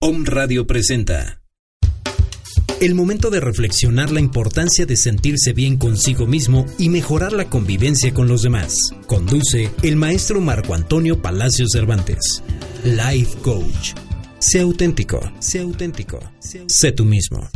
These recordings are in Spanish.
Om Radio presenta. El momento de reflexionar la importancia de sentirse bien consigo mismo y mejorar la convivencia con los demás. Conduce el maestro Marco Antonio Palacios Cervantes. Life Coach. Sé auténtico, sé auténtico, sé tú mismo.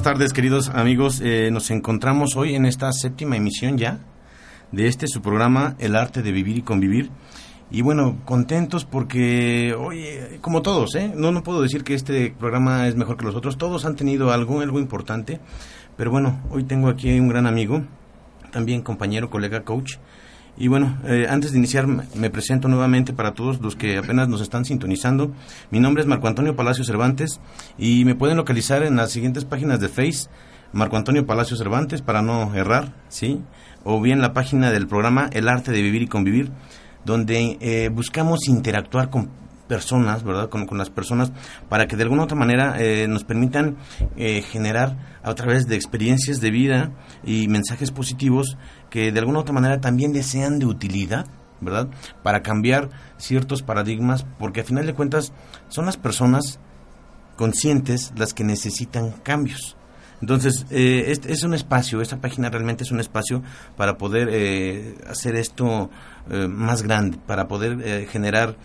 Buenas tardes, queridos amigos. Eh, nos encontramos hoy en esta séptima emisión ya de este su programa El arte de vivir y convivir. Y bueno, contentos porque hoy, como todos, ¿eh? no, no puedo decir que este programa es mejor que los otros. Todos han tenido algo, algo importante. Pero bueno, hoy tengo aquí un gran amigo, también compañero, colega, coach, y bueno, eh, antes de iniciar me presento nuevamente para todos los que apenas nos están sintonizando. Mi nombre es Marco Antonio Palacio Cervantes y me pueden localizar en las siguientes páginas de Face, Marco Antonio Palacio Cervantes para no errar, ¿sí? O bien la página del programa El Arte de Vivir y Convivir, donde eh, buscamos interactuar con personas, ¿verdad? Con, las personas para que de alguna otra manera eh, nos permitan generar a través de experiencias de vida y mensajes positivos que de alguna otra manera también desean de utilidad, ¿verdad? Para cambiar ciertos paradigmas, porque a final de cuentas son las personas conscientes las que necesitan cambios. Entonces, eh, este es un espacio, esta página realmente es un espacio para poder eh, hacer esto eh, más grande, para poder generar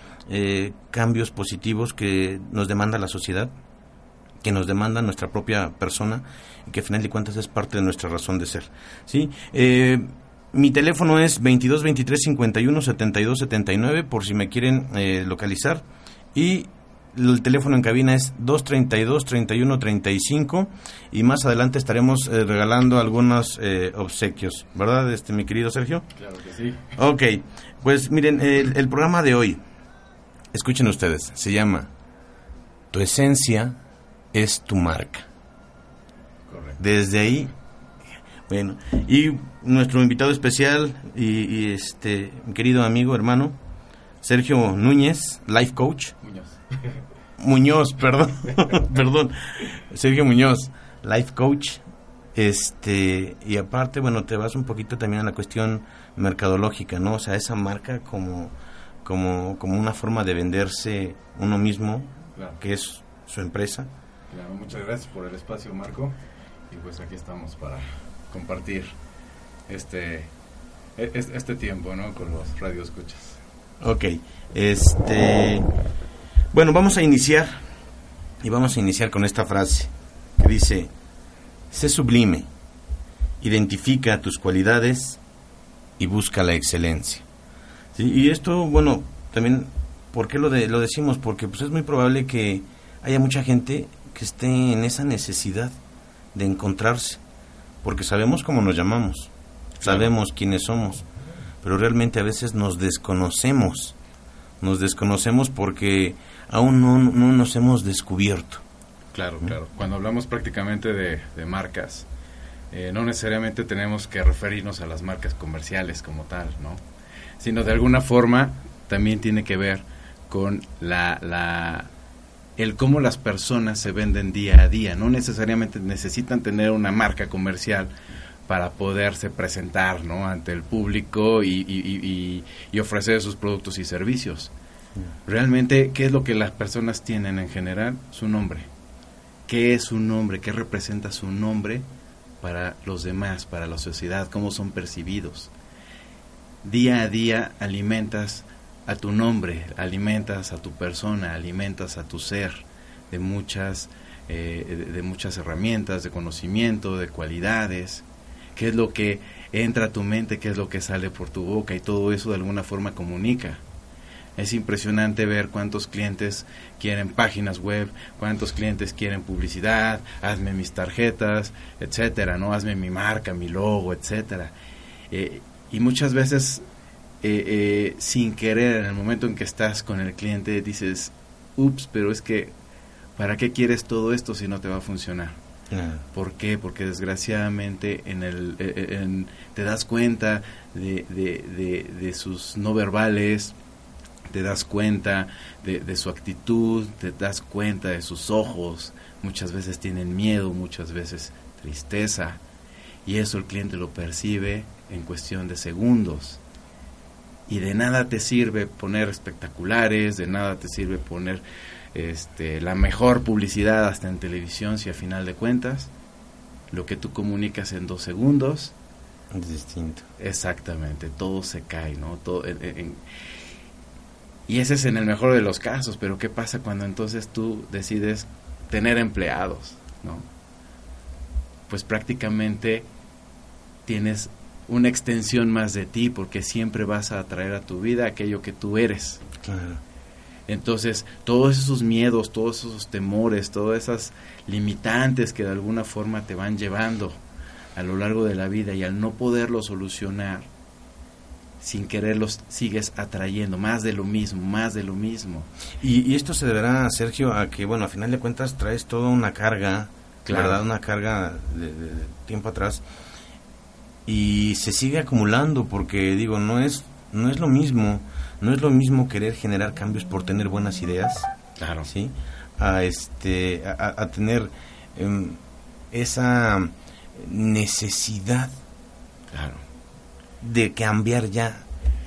cambios positivos que nos demanda la sociedad, que nos demanda nuestra propia persona y que al final de cuentas es parte de nuestra razón de ser. ¿sí? Eh, mi teléfono es 22 23 51 72 79 por si me quieren eh, localizar y el teléfono en cabina es 232 31 35 y más adelante estaremos eh, regalando algunos obsequios, ¿verdad, este mi querido Sergio? Claro que sí. Ok, pues miren, el, el programa de hoy, escuchen ustedes, se llama Tu esencia es tu marca. Correcto. Desde ahí, bueno, y nuestro invitado especial y, este mi querido amigo, hermano, Sergio Núñez, life coach. Muñoz. Muñoz, perdón, perdón. Sergio Muñoz, life coach. Este, y aparte, bueno, te vas un poquito también a la cuestión mercadológica, ¿no? O sea, esa marca como como como una forma de venderse uno mismo, que es su empresa muchas gracias por el espacio, Marco. Y pues aquí estamos para compartir este, e, este tiempo, ¿no? Con los radioescuchas. Ok, este... Bueno, vamos a iniciar y vamos a iniciar con esta frase que dice, sé sublime, identifica tus cualidades y busca la excelencia. Y esto, bueno, también, ¿por qué lo, de, lo decimos? Porque pues es muy probable que haya mucha gente que esté en esa necesidad de encontrarse, porque sabemos cómo nos llamamos, sabemos quiénes somos, pero realmente a veces nos desconocemos, nos desconocemos porque aún no, nos hemos descubierto. Claro, claro. Cuando hablamos prácticamente de, marcas, eh, no necesariamente tenemos que referirnos a las marcas comerciales como tal, ¿no? Sino de alguna forma también tiene que ver con la, la el cómo las personas se venden día a día. No necesariamente necesitan tener una marca comercial para poderse presentar ¿no? ante el público y, y, ofrecer sus productos y servicios. Realmente, ¿qué es lo que las personas tienen en general? Su nombre. ¿Qué es su nombre? ¿Qué representa su nombre para los demás, para la sociedad? ¿Cómo son percibidos? Día a día alimentas a tu nombre, alimentas a tu persona, alimentas a tu ser de muchas, eh, de muchas herramientas, de conocimiento, de cualidades, qué es lo que entra a tu mente, qué es lo que sale por tu boca y todo eso de alguna forma comunica. Es impresionante ver cuántos clientes quieren páginas web, cuántos clientes quieren publicidad, hazme mis tarjetas, etcétera, ¿no? Hazme mi marca, mi logo, etcétera. Eh, y muchas veces eh, eh, sin querer, en el momento en que estás con el cliente, dices, ups, pero es que, ¿para qué quieres todo esto si no te va a funcionar? ¿Por qué? Porque desgraciadamente en el, eh, te das cuenta de, de, sus no verbales, te das cuenta de, de, su actitud, te das cuenta de sus ojos, muchas veces tienen miedo, muchas veces tristeza, y eso el cliente lo percibe en cuestión de segundos y de nada te sirve poner espectaculares, de nada te sirve poner este, la mejor publicidad hasta en televisión si a final de cuentas lo que tú comunicas en dos segundos es distinto. Exactamente, todo se cae, ¿no? Todo, y ese es en el mejor de los casos, pero ¿qué pasa cuando entonces tú decides tener empleados, ¿no? Pues prácticamente tienes una extensión más de ti, porque siempre vas a atraer a tu vida aquello que tú eres. Entonces, todos esos miedos, todos esos temores, todas esas limitantes que de alguna forma te van llevando a lo largo de la vida y al no poderlo solucionar, sin quererlos sigues atrayendo más de lo mismo, más de lo mismo. Y, esto se deberá, Sergio, a que, bueno, a final de cuentas traes toda una carga, ¿verdad? Una carga de tiempo atrás y se sigue acumulando porque digo no es no es lo mismo no es lo mismo querer generar cambios por tener buenas ideas claro. sí a este a, tener em, esa necesidad claro. de cambiar ya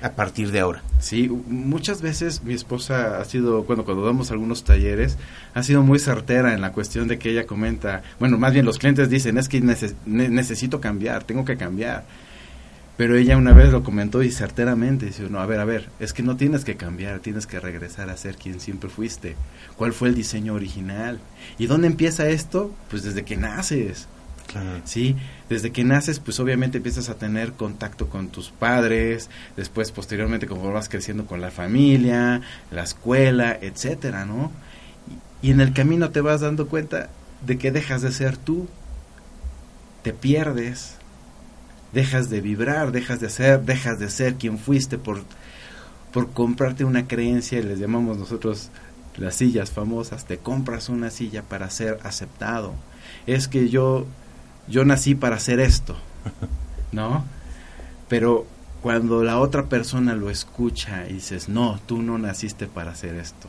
a partir de ahora. Sí, muchas veces mi esposa ha sido, cuando, cuando damos algunos talleres, ha sido muy certera en la cuestión de que ella comenta, bueno, más bien los clientes dicen, es que necesito cambiar, tengo que cambiar. Pero ella una vez lo comentó y certeramente dice, no, a ver, a ver, es que no tienes que cambiar, tienes que regresar a ser quien siempre fuiste. ¿Cuál fue el diseño original? ¿Y dónde empieza esto? Pues desde que naces. ¿Sí? Desde que naces, pues obviamente empiezas a tener contacto con tus padres, después posteriormente como vas creciendo con la familia, la escuela, etcétera, ¿no? Y, en el camino te vas dando cuenta de que dejas de ser tú, te pierdes, dejas de vibrar, dejas de ser, dejas de ser quien fuiste por, por comprarte una creencia, les llamamos nosotros las sillas famosas, te compras una silla para ser aceptado. Es que yo yo nací para hacer esto, ¿no? Pero cuando la otra persona lo escucha y dices, no, tú no naciste para hacer esto,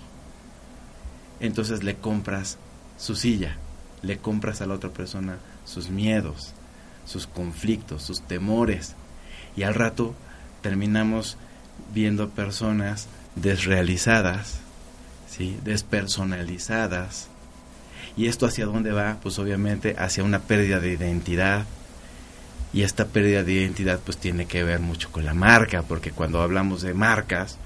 entonces le compras su silla, le compras a la otra persona sus miedos, sus conflictos, sus temores, y al rato terminamos viendo personas desrealizadas, ¿sí? despersonalizadas, ¿Y esto hacia dónde va? Pues obviamente hacia una pérdida de identidad. Y esta pérdida de identidad pues tiene que ver mucho con la marca, porque cuando hablamos de marcas,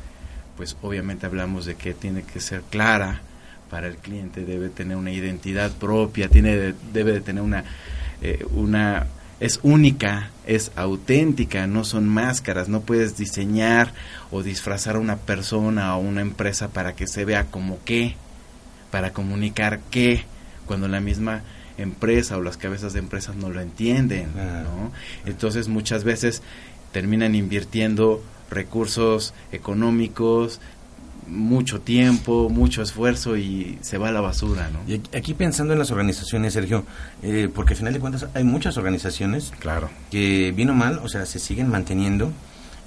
pues obviamente hablamos de que tiene que ser clara para el cliente, debe tener una identidad propia, tiene, debe de tener una, eh, una es única, es auténtica, no son máscaras, no puedes diseñar o disfrazar a una persona o una empresa para que se vea como qué, para comunicar qué, cuando la misma empresa o las cabezas de empresas no lo entienden, ¿no? Entonces muchas veces terminan invirtiendo recursos económicos, mucho tiempo, mucho esfuerzo y se va a la basura, ¿no? Y aquí pensando en las organizaciones, Sergio, eh, porque al final de cuentas hay muchas organizaciones claro. que, bien o mal, o sea, se siguen manteniendo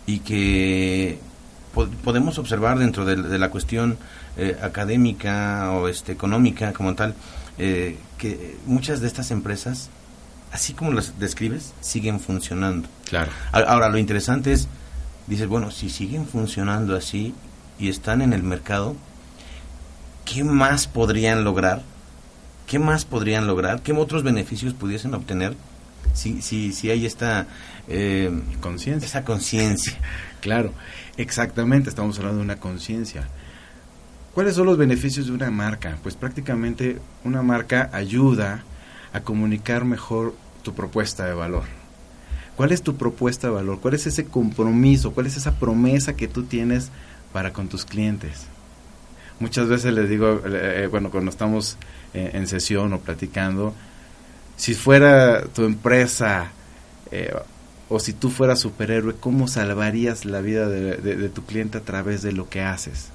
y que podemos observar dentro de, la cuestión eh, académica o este, económica como tal, eh, que muchas de estas empresas, así como las describes, siguen funcionando. Claro. Ahora, lo interesante es, dices, bueno, si siguen funcionando así, y están en el mercado, ¿qué más podrían lograr? ¿Qué más podrían lograr? ¿Qué otros beneficios pudiesen obtener si, si, si hay esta eh, conciencia? Esa conciencia. claro, exactamente, estamos hablando de una conciencia. ¿Cuáles son los beneficios de una marca? Pues prácticamente una marca ayuda a comunicar mejor tu propuesta de valor. ¿Cuál es tu propuesta de valor? ¿Cuál es ese compromiso? ¿Cuál es esa promesa que tú tienes para con tus clientes. Muchas veces les digo, eh, eh, bueno, cuando estamos eh, en sesión o platicando, si fuera tu empresa o si tú fueras superhéroe, ¿cómo salvarías la vida de, tu cliente a través de lo que haces?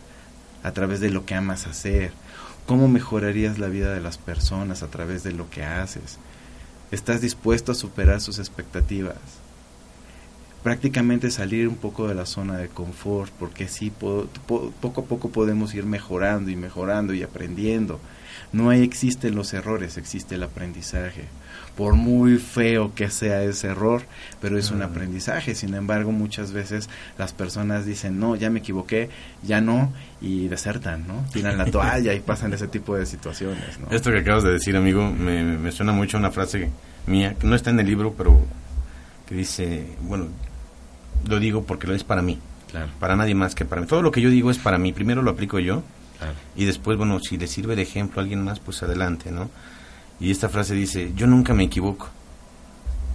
A través de lo que amas hacer. ¿Cómo mejorarías la vida de las personas a través de lo que haces? ¿Estás dispuesto a superar sus expectativas? prácticamente salir un poco de la zona de confort, porque sí, poco a poco podemos ir mejorando y mejorando y aprendiendo. No hay, existen los errores, existe el aprendizaje. Por muy feo que sea ese error, pero es un aprendizaje. Sin embargo, muchas veces las personas dicen, no, ya me equivoqué, ya no, y desertan, ¿no? Tiran la toalla y pasan ese tipo de situaciones, ¿no? Esto que acabas de decir, amigo, me, me suena mucho a una frase mía, que no está en el libro, pero que dice, bueno, lo digo porque lo es para mí. Para nadie más que para mí. Todo lo que yo digo es para mí. Primero lo aplico yo. Y después, bueno, si le sirve de ejemplo a alguien más, pues adelante, ¿no? Y esta frase dice, yo nunca me equivoco.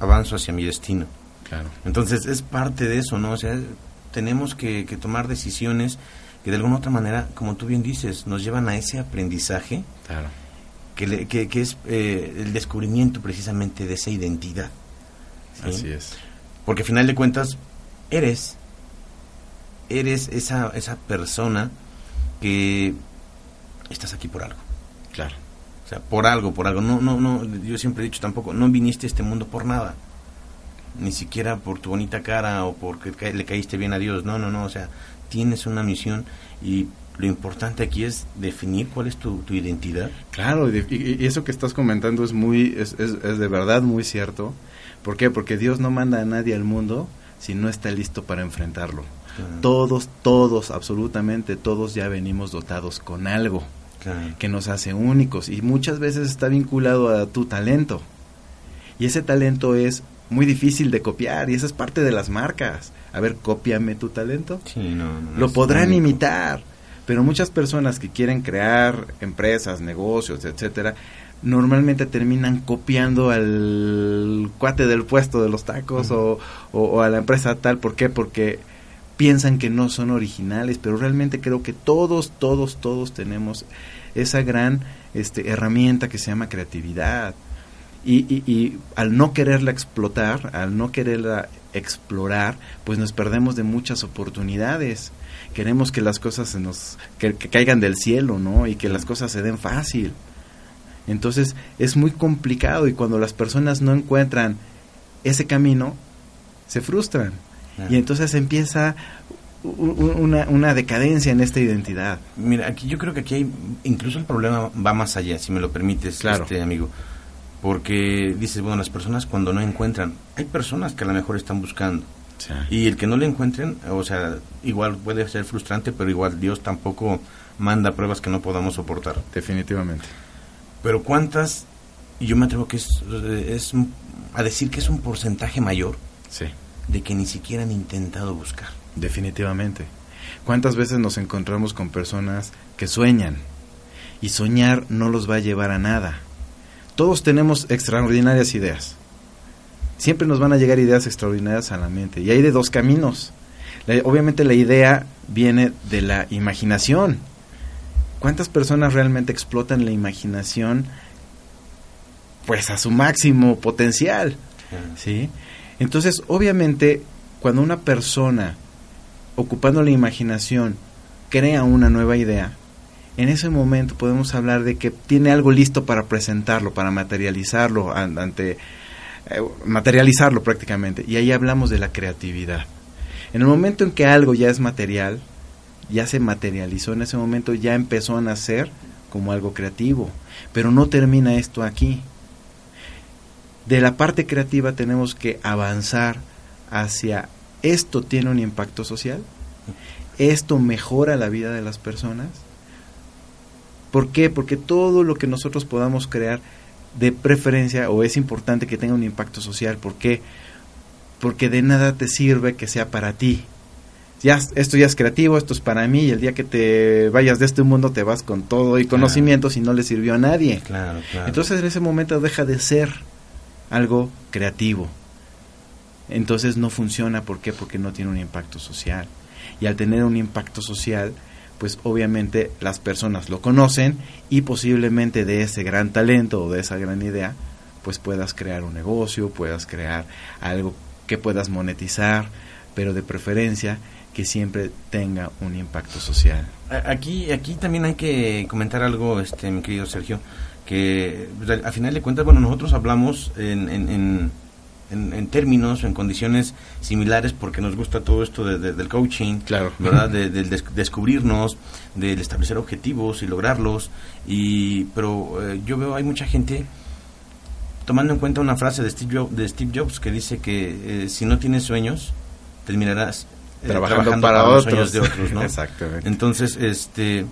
Avanzo hacia mi destino. Claro. Entonces es parte de eso, ¿no? O sea, tenemos que, tomar decisiones que de alguna otra manera, como tú bien dices, nos llevan a ese aprendizaje. Claro. Que, que, es eh, el descubrimiento precisamente de esa identidad. Así es. Porque al final de cuentas, eres, eres esa, esa persona que estás aquí por algo. Claro. O sea, por algo, por algo. No, no, no, yo siempre he dicho tampoco, no viniste a este mundo por nada. Ni siquiera por tu bonita cara o porque le caíste bien a Dios. No, no, no. O sea, tienes una misión y lo importante aquí es definir cuál es tu, identidad. Claro, y, eso que estás comentando es muy, es, es, es de verdad muy cierto. ¿Por qué? Porque Dios no manda a nadie al mundo si no está listo para enfrentarlo. Todos, todos, absolutamente todos ya venimos dotados con algo que nos hace únicos y muchas veces está vinculado a tu talento. Y ese talento es muy difícil de copiar y esa es parte de las marcas. A ver, cópiame tu talento. Lo podrán imitar, pero muchas personas que quieren crear empresas, negocios, etcétera, normalmente terminan copiando al cuate del puesto de los tacos o, a la empresa tal. ¿Por qué? Porque piensan que no son originales, pero realmente creo que todos, todos, todos tenemos esa gran este, herramienta que se llama creatividad. Y, y, al no quererla explotar, al no quererla explorar, pues nos perdemos de muchas oportunidades. Queremos que las cosas se nos que caigan del cielo, ¿no? Y que las cosas se den fácil. Entonces es muy complicado y cuando las personas no encuentran ese camino, se frustran. Y entonces empieza una, una, decadencia en esta identidad. Mira, aquí yo creo que aquí hay, incluso el problema va más allá, si me lo permites, este amigo. Porque dices, bueno, las personas cuando no encuentran, hay personas que a lo mejor están buscando. Y el que no le encuentren, o sea, igual puede ser frustrante, pero igual Dios tampoco manda pruebas que no podamos soportar. Definitivamente. Pero ¿cuántas? Y yo me atrevo que es, es a decir que es un porcentaje mayor sí. De que ni siquiera han intentado buscar. Definitivamente. ¿Cuántas veces nos encontramos con personas que sueñan y soñar no los va a llevar a nada? Todos tenemos extraordinarias ideas. siempre nos van a llegar ideas extraordinarias a la mente. Y hay de dos caminos. obviamente la idea viene de la imaginación. ¿Cuántas personas realmente explotan la imaginación pues a su máximo potencial? ¿Sí? Entonces, obviamente, cuando una persona ocupando la imaginación crea una nueva idea, en ese momento podemos hablar de que tiene algo listo para presentarlo, para materializarlo ante eh, materializarlo prácticamente. Y ahí hablamos de la creatividad. En el momento en que algo ya es material, ya se materializó, en ese momento ya empezó a nacer como algo creativo. Pero no termina esto aquí. De la parte creativa tenemos que avanzar hacia esto tiene un impacto social, esto mejora la vida de las personas. ¿Por qué? Porque todo lo que nosotros podamos crear de preferencia o es importante que tenga un impacto social. ¿Por qué? Porque de nada te sirve que sea para ti. Ya, esto ya es creativo, esto es para mí y el día que te vayas de este mundo te vas con todo y conocimientos y no le sirvió a nadie. Claro, claro. Entonces en ese momento deja de ser algo creativo. Entonces no funciona, ¿por qué? Porque no tiene un impacto social. Y al tener un impacto social, pues obviamente las personas lo conocen y posiblemente de ese gran talento o de esa gran idea, pues puedas crear un negocio, puedas crear algo que puedas monetizar, pero de preferencia que siempre tenga un impacto social. Aquí, aquí también hay que comentar algo, este, mi querido Sergio, que pues, al final de cuentas, bueno, nosotros hablamos en en, términos o en condiciones similares porque nos gusta todo esto del coaching, claro. ¿verdad? De, descubrirnos, del establecer objetivos y lograrlos. Y, pero eh, yo veo, hay mucha gente tomando en cuenta una frase de Steve, Jobs, de Steve Jobs que dice que eh, si no tienes sueños, terminarás eh, trabajando, para, otros. los sueños de otros, ¿no? Exactamente. Entonces, este,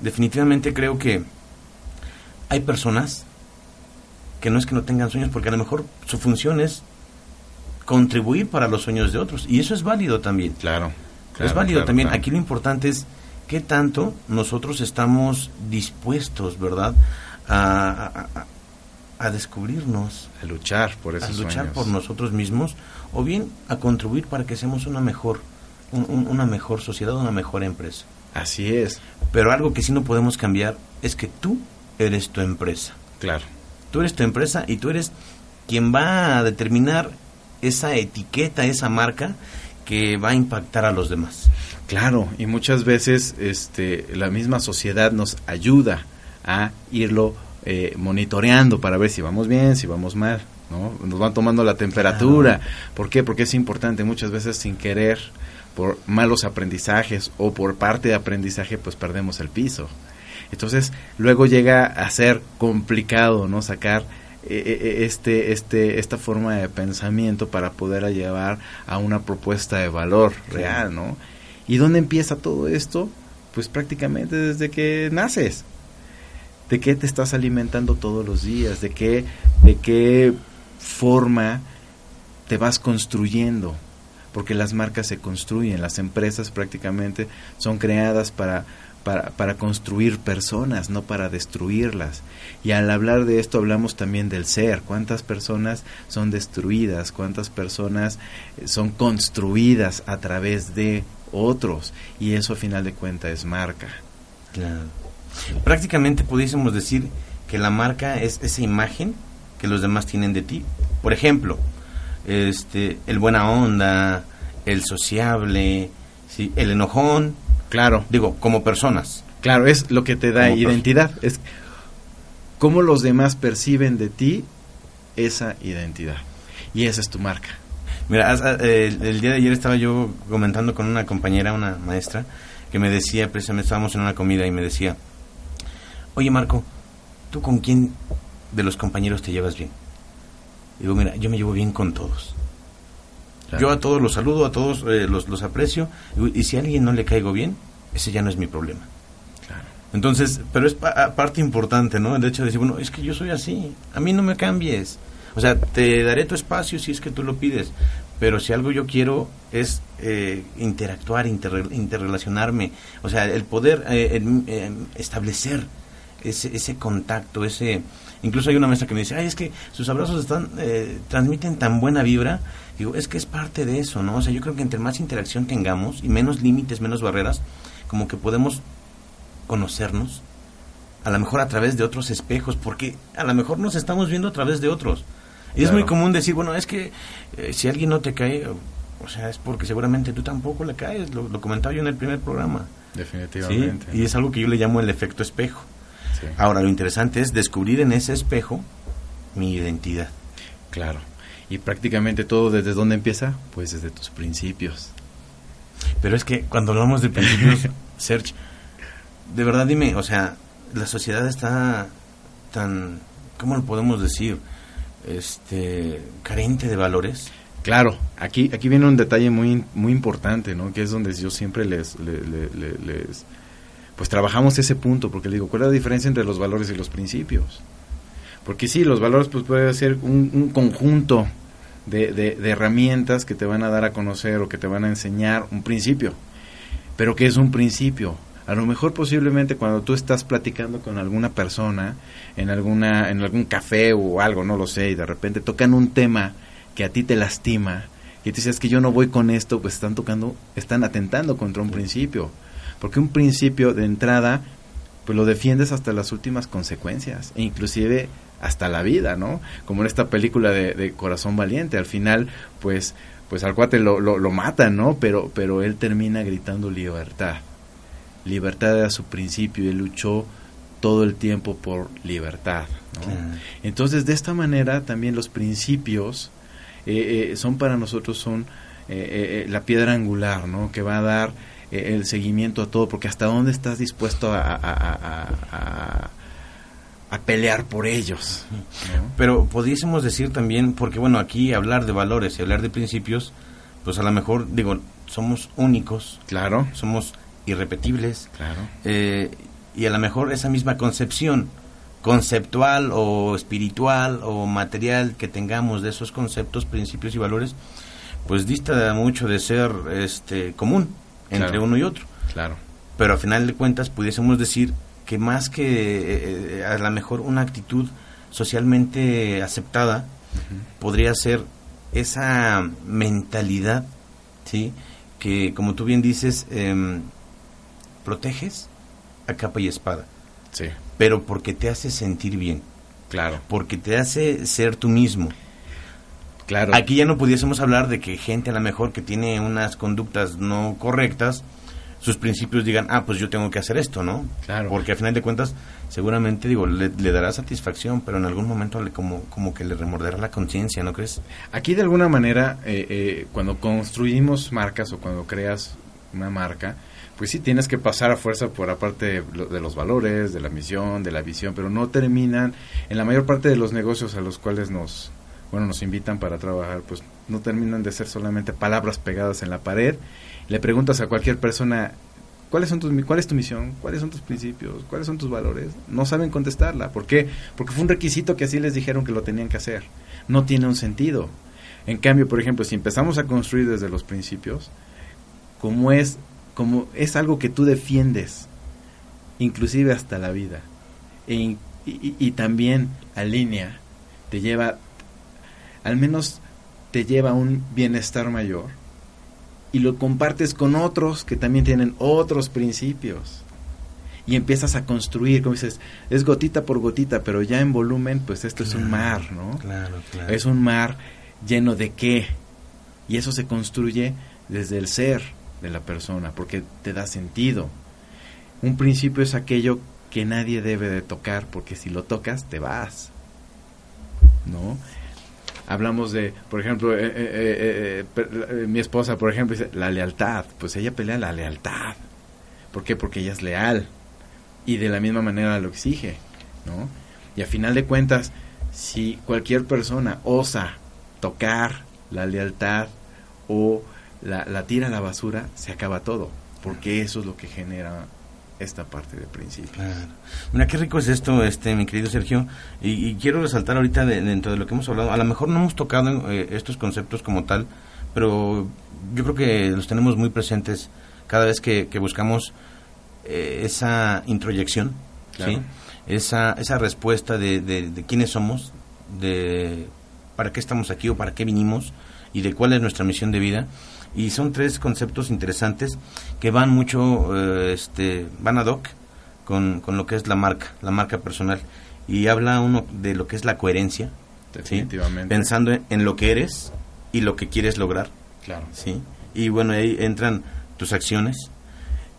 definitivamente creo que hay personas que no es que no tengan sueños, porque a lo mejor su función es contribuir para los sueños de otros. Y eso es válido también. Claro. es válido también. Aquí lo importante es qué tanto nosotros estamos dispuestos, ¿verdad? A, a, descubrirnos. A luchar por esos A luchar por nosotros mismos. O bien a contribuir para que seamos una mejor, una mejor sociedad, una mejor empresa. Así es. Pero algo que sí no podemos cambiar es que tú eres tu empresa. Claro. Tú eres tu empresa y tú eres quien va a determinar esa etiqueta, esa marca que va a impactar a los demás. Claro, y muchas veces este, la misma sociedad nos ayuda a irlo eh, monitoreando para ver si vamos bien, si vamos mal, ¿no? Nos van tomando la temperatura. ¿Por qué? Porque es importante muchas veces sin querer, por malos aprendizajes o por parte de aprendizaje, pues perdemos el piso. Entonces, luego llega a ser complicado, ¿no? Sacar eh, eh, eh, este, este, esta forma de pensamiento para poder llevar a una propuesta de valor real, ¿no? ¿Y dónde empieza todo esto? Pues prácticamente desde que naces. ¿De qué te estás alimentando todos los días? ¿De qué, de qué forma te vas construyendo? Porque las marcas se construyen, las empresas prácticamente son creadas para para, construir personas, no para destruirlas. Y al hablar de esto hablamos también del ser, cuántas personas son destruidas, cuántas personas eh, son construidas a través de otros, y eso a final de cuentas es marca. Claro. Prácticamente pudiésemos decir que la marca es esa imagen que los demás tienen de ti. Por ejemplo, este, el buena onda, el sociable, el enojón, Claro. Digo, como personas. Claro, es lo que te da identidad. Es cómo los demás perciben de ti esa identidad. Y esa es tu marca. Mira, el, día de ayer estaba yo comentando con una compañera, una maestra, que me decía, precisamente estábamos en una comida y me decía, oye Marco, ¿tú con quién de los compañeros te llevas bien? Digo, mira, yo me llevo bien con todos. Yo a todos los saludo, a todos eh, los, los aprecio, y, si a alguien no le caigo bien, ese ya no es mi problema. Entonces, pero es parte importante, ¿no? El hecho de decir, bueno, es que yo soy así, a mí no me cambies. O sea, te daré tu espacio si es que tú lo pides, pero si algo yo quiero es eh, interactuar, interrelacionarme, o sea, el poder eh, establecer ese, ese contacto, ese... Incluso hay una maestra que me dice, ay, es que sus abrazos están, eh, transmiten tan buena vibra. Digo, es que es parte de eso, ¿no? O sea, yo creo que entre más interacción tengamos y menos límites, menos barreras, como que podemos conocernos, a lo mejor a través de otros espejos, porque a lo mejor nos estamos viendo a través de otros. Y es muy común decir, bueno, es que eh, si alguien no te cae, o sea, es porque seguramente tú tampoco le caes, lo, comentaba yo en el primer programa. Definitivamente. Y es algo que yo le llamo el efecto espejo. Ahora, lo interesante es descubrir en ese espejo mi identidad. Claro. Y prácticamente todo desde dónde empieza? Pues desde tus principios. Pero es que cuando hablamos de principios, Serge, de verdad dime, o sea, la sociedad está tan, ¿cómo lo podemos decir? Este, carente de valores. Claro, aquí, aquí viene un detalle muy, muy importante, ¿no? Que es donde yo siempre les, les, pues trabajamos ese punto, porque le digo, ¿cuál es la diferencia entre los valores y los principios? Porque sí, los valores pues puede ser un, conjunto de, de, herramientas que te van a dar a conocer o que te van a enseñar un principio. Pero ¿qué es un principio? A lo mejor posiblemente cuando tú estás platicando con alguna persona en alguna en algún café o algo, no lo sé, y de repente tocan un tema que a ti te lastima, y te dices que yo no voy con esto, pues están tocando, están atentando contra un principio. Porque un principio de entrada, pues lo defiendes hasta las últimas consecuencias, e inclusive hasta la vida, ¿no? Como en esta película de, Corazón Valiente, al final, pues, pues al cuate lo, lo, lo matan, ¿no? Pero, pero él termina gritando libertad. Libertad era su principio y él luchó todo el tiempo por libertad. ¿no? Entonces, de esta manera, también los principios eh, eh, son para nosotros son eh, la piedra angular, ¿no? Que va a dar el seguimiento a todo, porque hasta dónde estás dispuesto a, a, pelear por ellos. Pero pudiésemos decir también, porque bueno, aquí hablar de valores y hablar de principios, pues a lo mejor, digo, somos únicos. Claro. Somos irrepetibles. Claro. y a lo mejor esa misma concepción conceptual o espiritual o material que tengamos de esos conceptos, principios y valores, pues dista mucho de ser este común entre uno y otro. Claro. Pero a final de cuentas pudiésemos decir que más que eh, eh, a lo mejor una actitud socialmente aceptada podría ser esa mentalidad, ¿sí? Que como tú bien dices, eh, proteges a capa y espada. Sí pero porque te hace sentir bien. Claro. Porque te hace ser tú mismo. Claro. Aquí ya no pudiésemos hablar de que gente a lo mejor que tiene unas conductas no correctas, sus principios digan, ah, pues yo tengo que hacer esto, ¿no? Claro. Porque al final de cuentas, seguramente, digo, le, dará satisfacción, pero en algún momento le, como, como que le remorderá la conciencia, ¿no crees? Aquí de alguna manera, eh, eh, cuando construimos marcas o cuando creas una marca, pues sí tienes que pasar a fuerza por aparte de, los valores, de la misión, de la visión, pero no terminan, en la mayor parte de los negocios a los cuales nos, bueno, nos invitan para trabajar, pues no terminan de ser solamente palabras pegadas en la pared. Le preguntas a cualquier persona, ¿cuáles son tus, ¿cuál es tu misión? ¿Cuáles son tus principios? ¿Cuáles son tus valores? No saben contestarla. ¿Por qué? Porque fue un requisito que así les dijeron que lo tenían que hacer. No tiene un sentido. En cambio, por ejemplo, si empezamos a construir desde los principios, como es como es algo que tú defiendes, inclusive hasta la vida, e y, también alinea, te lleva, al menos te lleva a un bienestar mayor, y lo compartes con otros que también tienen otros principios. Y empiezas a construir, como dices, es gotita por gotita, pero ya en volumen, pues esto es un mar, ¿no? Claro, claro. Es un mar lleno de qué. Y eso se construye desde el ser, de la persona, porque te da sentido. Un principio es aquello que nadie debe de tocar, porque si lo tocas te vas. ¿No? Hablamos de, por ejemplo, eh, eh, eh, mi esposa, por ejemplo, dice, la lealtad. Pues ella pelea la lealtad. ¿Por qué? Porque ella es leal. Y de la misma manera lo exige. ¿no? Y a final de cuentas, si cualquier persona osa tocar la lealtad o la, tira a la basura, se acaba todo, porque eso es lo que genera esta parte del principio. Mira qué rico es esto, este, mi querido Sergio, y, quiero resaltar ahorita dentro de lo que hemos hablado, a lo mejor no hemos tocado eh, estos conceptos como tal, pero yo creo que los tenemos muy presentes cada vez que, buscamos eh, esa introyección, ¿sí? esa, esa respuesta de, de, de quiénes somos, de para qué estamos aquí o para qué vinimos y de cuál es nuestra misión de vida. Y son tres conceptos interesantes que van mucho, eh, este, van ad hoc con, con lo que es la marca, la marca personal. Y habla uno de lo que es la coherencia, ¿sí? Definitivamente. pensando en, en lo que eres y lo que quieres lograr. Claro. ¿sí? Y bueno, ahí entran tus acciones.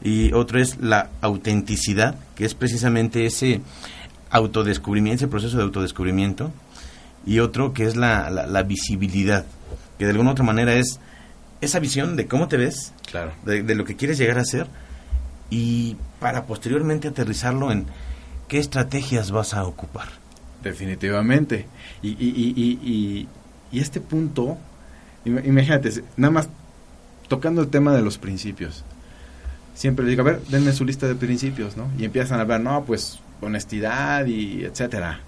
Y otro es la autenticidad, que es precisamente ese autodescubrimiento, ese proceso de autodescubrimiento. Y otro que es la, la, la visibilidad, que de alguna otra manera es esa visión de cómo te ves, Claro. de, de lo que quieres llegar a ser, y para posteriormente aterrizarlo en qué estrategias vas a ocupar. Definitivamente. Y, y, y, y, y- y este punto, im- imagínate, nada más tocando el tema de los principios. Siempre le digo, a ver, denme su lista de principios, ¿no? Y empiezan a ver, no, pues honestidad y etcétera.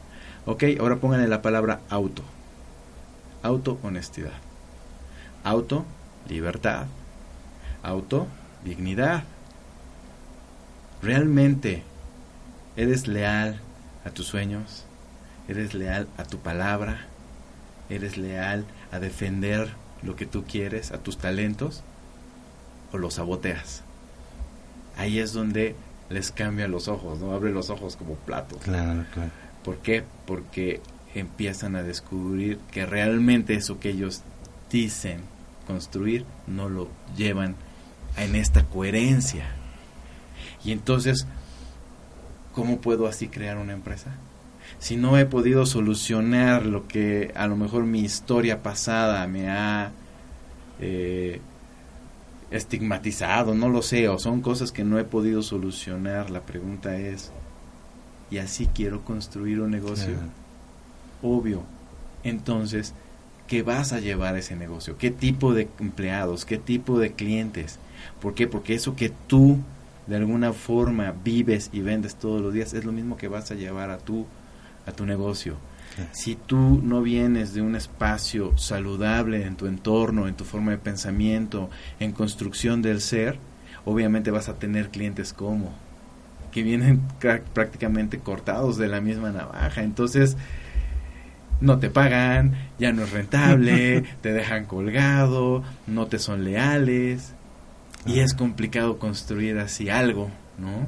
Ok, ahora pónganle la palabra auto. Auto, honestidad. Auto, libertad. Auto, dignidad. ¿Realmente eres leal a tus sueños? ¿Eres leal a tu palabra? ¿Eres leal a defender lo que tú quieres, a tus talentos? ¿O los saboteas? Ahí es donde les cambian los ojos, ¿no? Abre los ojos como platos. Claro, claro. ¿Por qué? Porque empiezan a descubrir que realmente eso que ellos dicen construir no lo llevan en esta coherencia. Y entonces, ¿cómo puedo así crear una empresa? Si no he podido solucionar lo que a lo mejor mi historia pasada me ha eh, estigmatizado, no lo sé, o son cosas que no he podido solucionar, la pregunta es, ¿y así quiero construir un negocio? Claro. Obvio. Entonces, ¿qué vas a llevar a ese negocio? ¿Qué tipo de empleados? ¿Qué tipo de clientes? ¿Por qué? Porque eso que tú de alguna forma vives y vendes todos los días es lo mismo que vas a llevar a tu a tu negocio. Si tú no vienes de un espacio saludable en tu entorno, en tu forma de pensamiento, en construcción del ser, obviamente vas a tener clientes como que vienen prácticamente cortados de la misma navaja. Entonces, no te pagan, ya no es rentable, te dejan colgado, no te son leales y es complicado construir así algo, ¿no?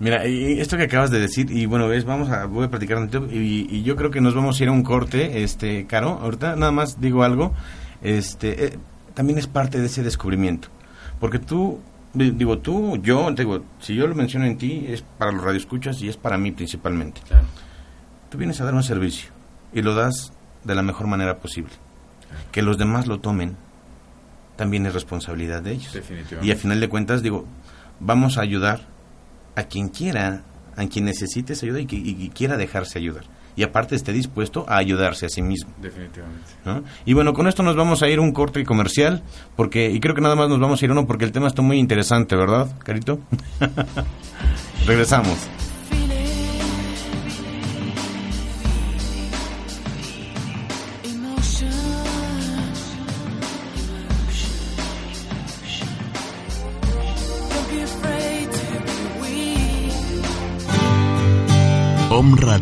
Mira, y esto que acabas de decir, y bueno, ves, vamos a, voy a platicar y, y yo creo que nos vamos a ir a un corte, este, Caro, ahorita nada más digo algo, este, eh, también es parte de ese descubrimiento, porque tú, di- digo, tú, yo, digo, si yo lo menciono en ti, es para los radioescuchas y es para mí principalmente. Claro. Tú vienes a dar un servicio y lo das de la mejor manera posible. Que los demás lo tomen también es responsabilidad de ellos. Definitivamente. Y a final de cuentas, digo, vamos a ayudar a quien quiera, a quien necesite esa ayuda y que y quiera dejarse ayudar. Y aparte esté dispuesto a ayudarse a sí mismo. Definitivamente. ¿no? Y bueno, con esto nos vamos a ir un corte comercial, porque y creo que nada más nos vamos a ir uno porque el tema está muy interesante, ¿verdad, Carito? Regresamos.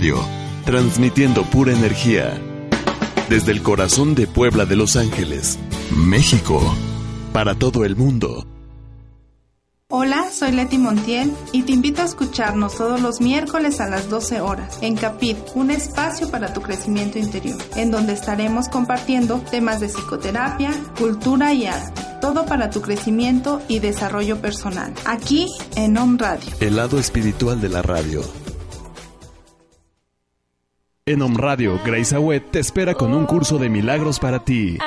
Radio, transmitiendo pura energía. Desde el corazón de Puebla de Los Ángeles, México, para todo el mundo. Hola, soy Leti Montiel y te invito a escucharnos todos los miércoles a las 12 horas en Capit, un espacio para tu crecimiento interior, en donde estaremos compartiendo temas de psicoterapia, cultura y arte, todo para tu crecimiento y desarrollo personal, aquí en Om Radio. El lado espiritual de la radio. En Om Radio, Grace Agüet te espera con un curso de milagros para ti.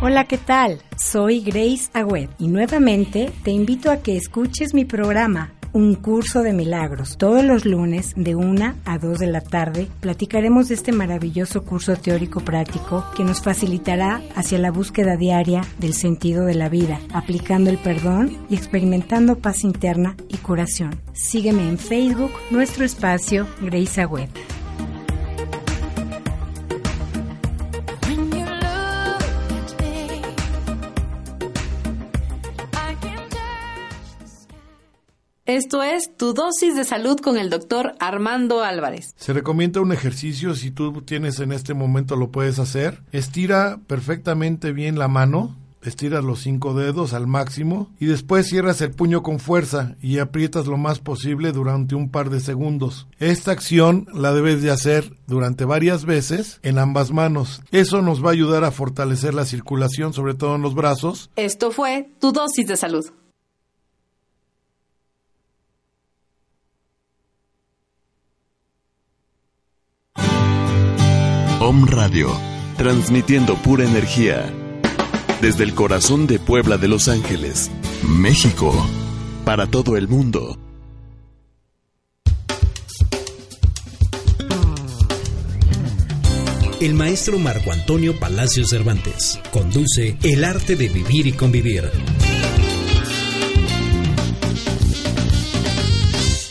Hola, ¿qué tal? Soy Grace Agüed y nuevamente te invito a que escuches mi programa, Un Curso de Milagros. Todos los lunes de 1 a 2 de la tarde platicaremos de este maravilloso curso teórico práctico que nos facilitará hacia la búsqueda diaria del sentido de la vida, aplicando el perdón y experimentando paz interna y curación. Sígueme en Facebook, nuestro espacio Grace Agüed. Esto es Tu dosis de salud con el doctor Armando Álvarez. Se recomienda un ejercicio, si tú tienes en este momento lo puedes hacer. Estira perfectamente bien la mano, estiras los cinco dedos al máximo y después cierras el puño con fuerza y aprietas lo más posible durante un par de segundos. Esta acción la debes de hacer durante varias veces en ambas manos. Eso nos va a ayudar a fortalecer la circulación, sobre todo en los brazos. Esto fue Tu dosis de salud. Radio, transmitiendo pura energía. Desde el corazón de Puebla de Los Ángeles, México, para todo el mundo. El maestro Marco Antonio Palacio Cervantes conduce El arte de vivir y convivir.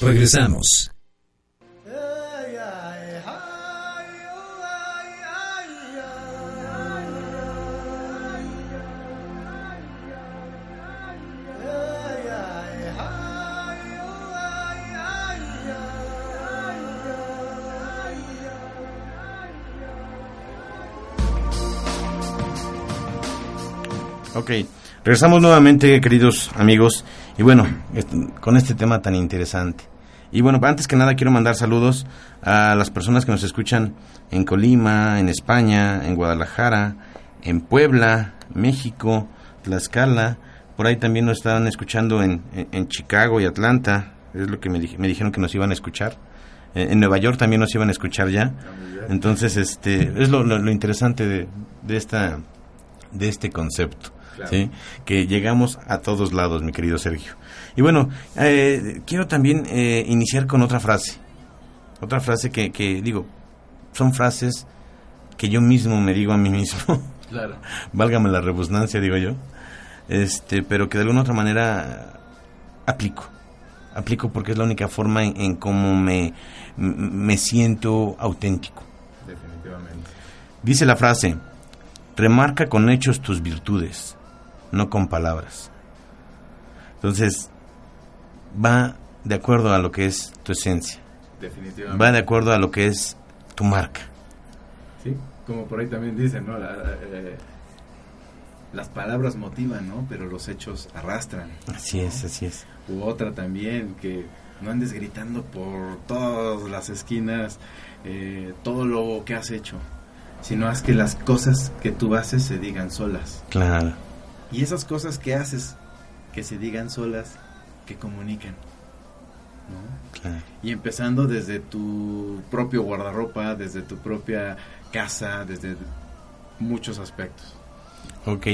Regresamos. Regresamos nuevamente, queridos amigos, y bueno, con este tema tan interesante. Y bueno, antes que nada quiero mandar saludos a las personas que nos escuchan en Colima, en España, en Guadalajara, en Puebla, México, Tlaxcala, por ahí también nos están escuchando en, en- Chicago y Atlanta, es lo que me, dij- me dijeron que nos iban a escuchar. Eh, en Nueva York también nos iban a escuchar ya. Entonces, este, es lo- lo interesante de, de esta de este concepto, Claro. ¿sí? que llegamos a todos lados, mi querido Sergio. Y bueno, eh, quiero también eh, iniciar con otra frase, otra frase que, que digo, son frases que yo mismo me digo a mí mismo, Claro. válgame la rebusnancia, digo yo, este, pero que de alguna otra manera aplico, aplico porque es la única forma en, en cómo me, me siento auténtico. Definitivamente. Dice la frase, remarca con hechos tus virtudes, no con palabras. Entonces, va de acuerdo a lo que es tu esencia, Definitivamente. va de acuerdo a lo que es tu marca. Sí, como por ahí también dicen, ¿no? La- eh, Las palabras motivan, ¿no? Pero los hechos arrastran. Así es, así es. U otra también, que no andes gritando por todas las esquinas eh, todo lo que has hecho, sino haz que las cosas que tú haces se digan solas. Claro, Y esas cosas que haces que se digan solas, que comunican. ¿no? claro. Y empezando desde tu propio guardarropa, desde tu propia casa, desde muchos aspectos. Ok.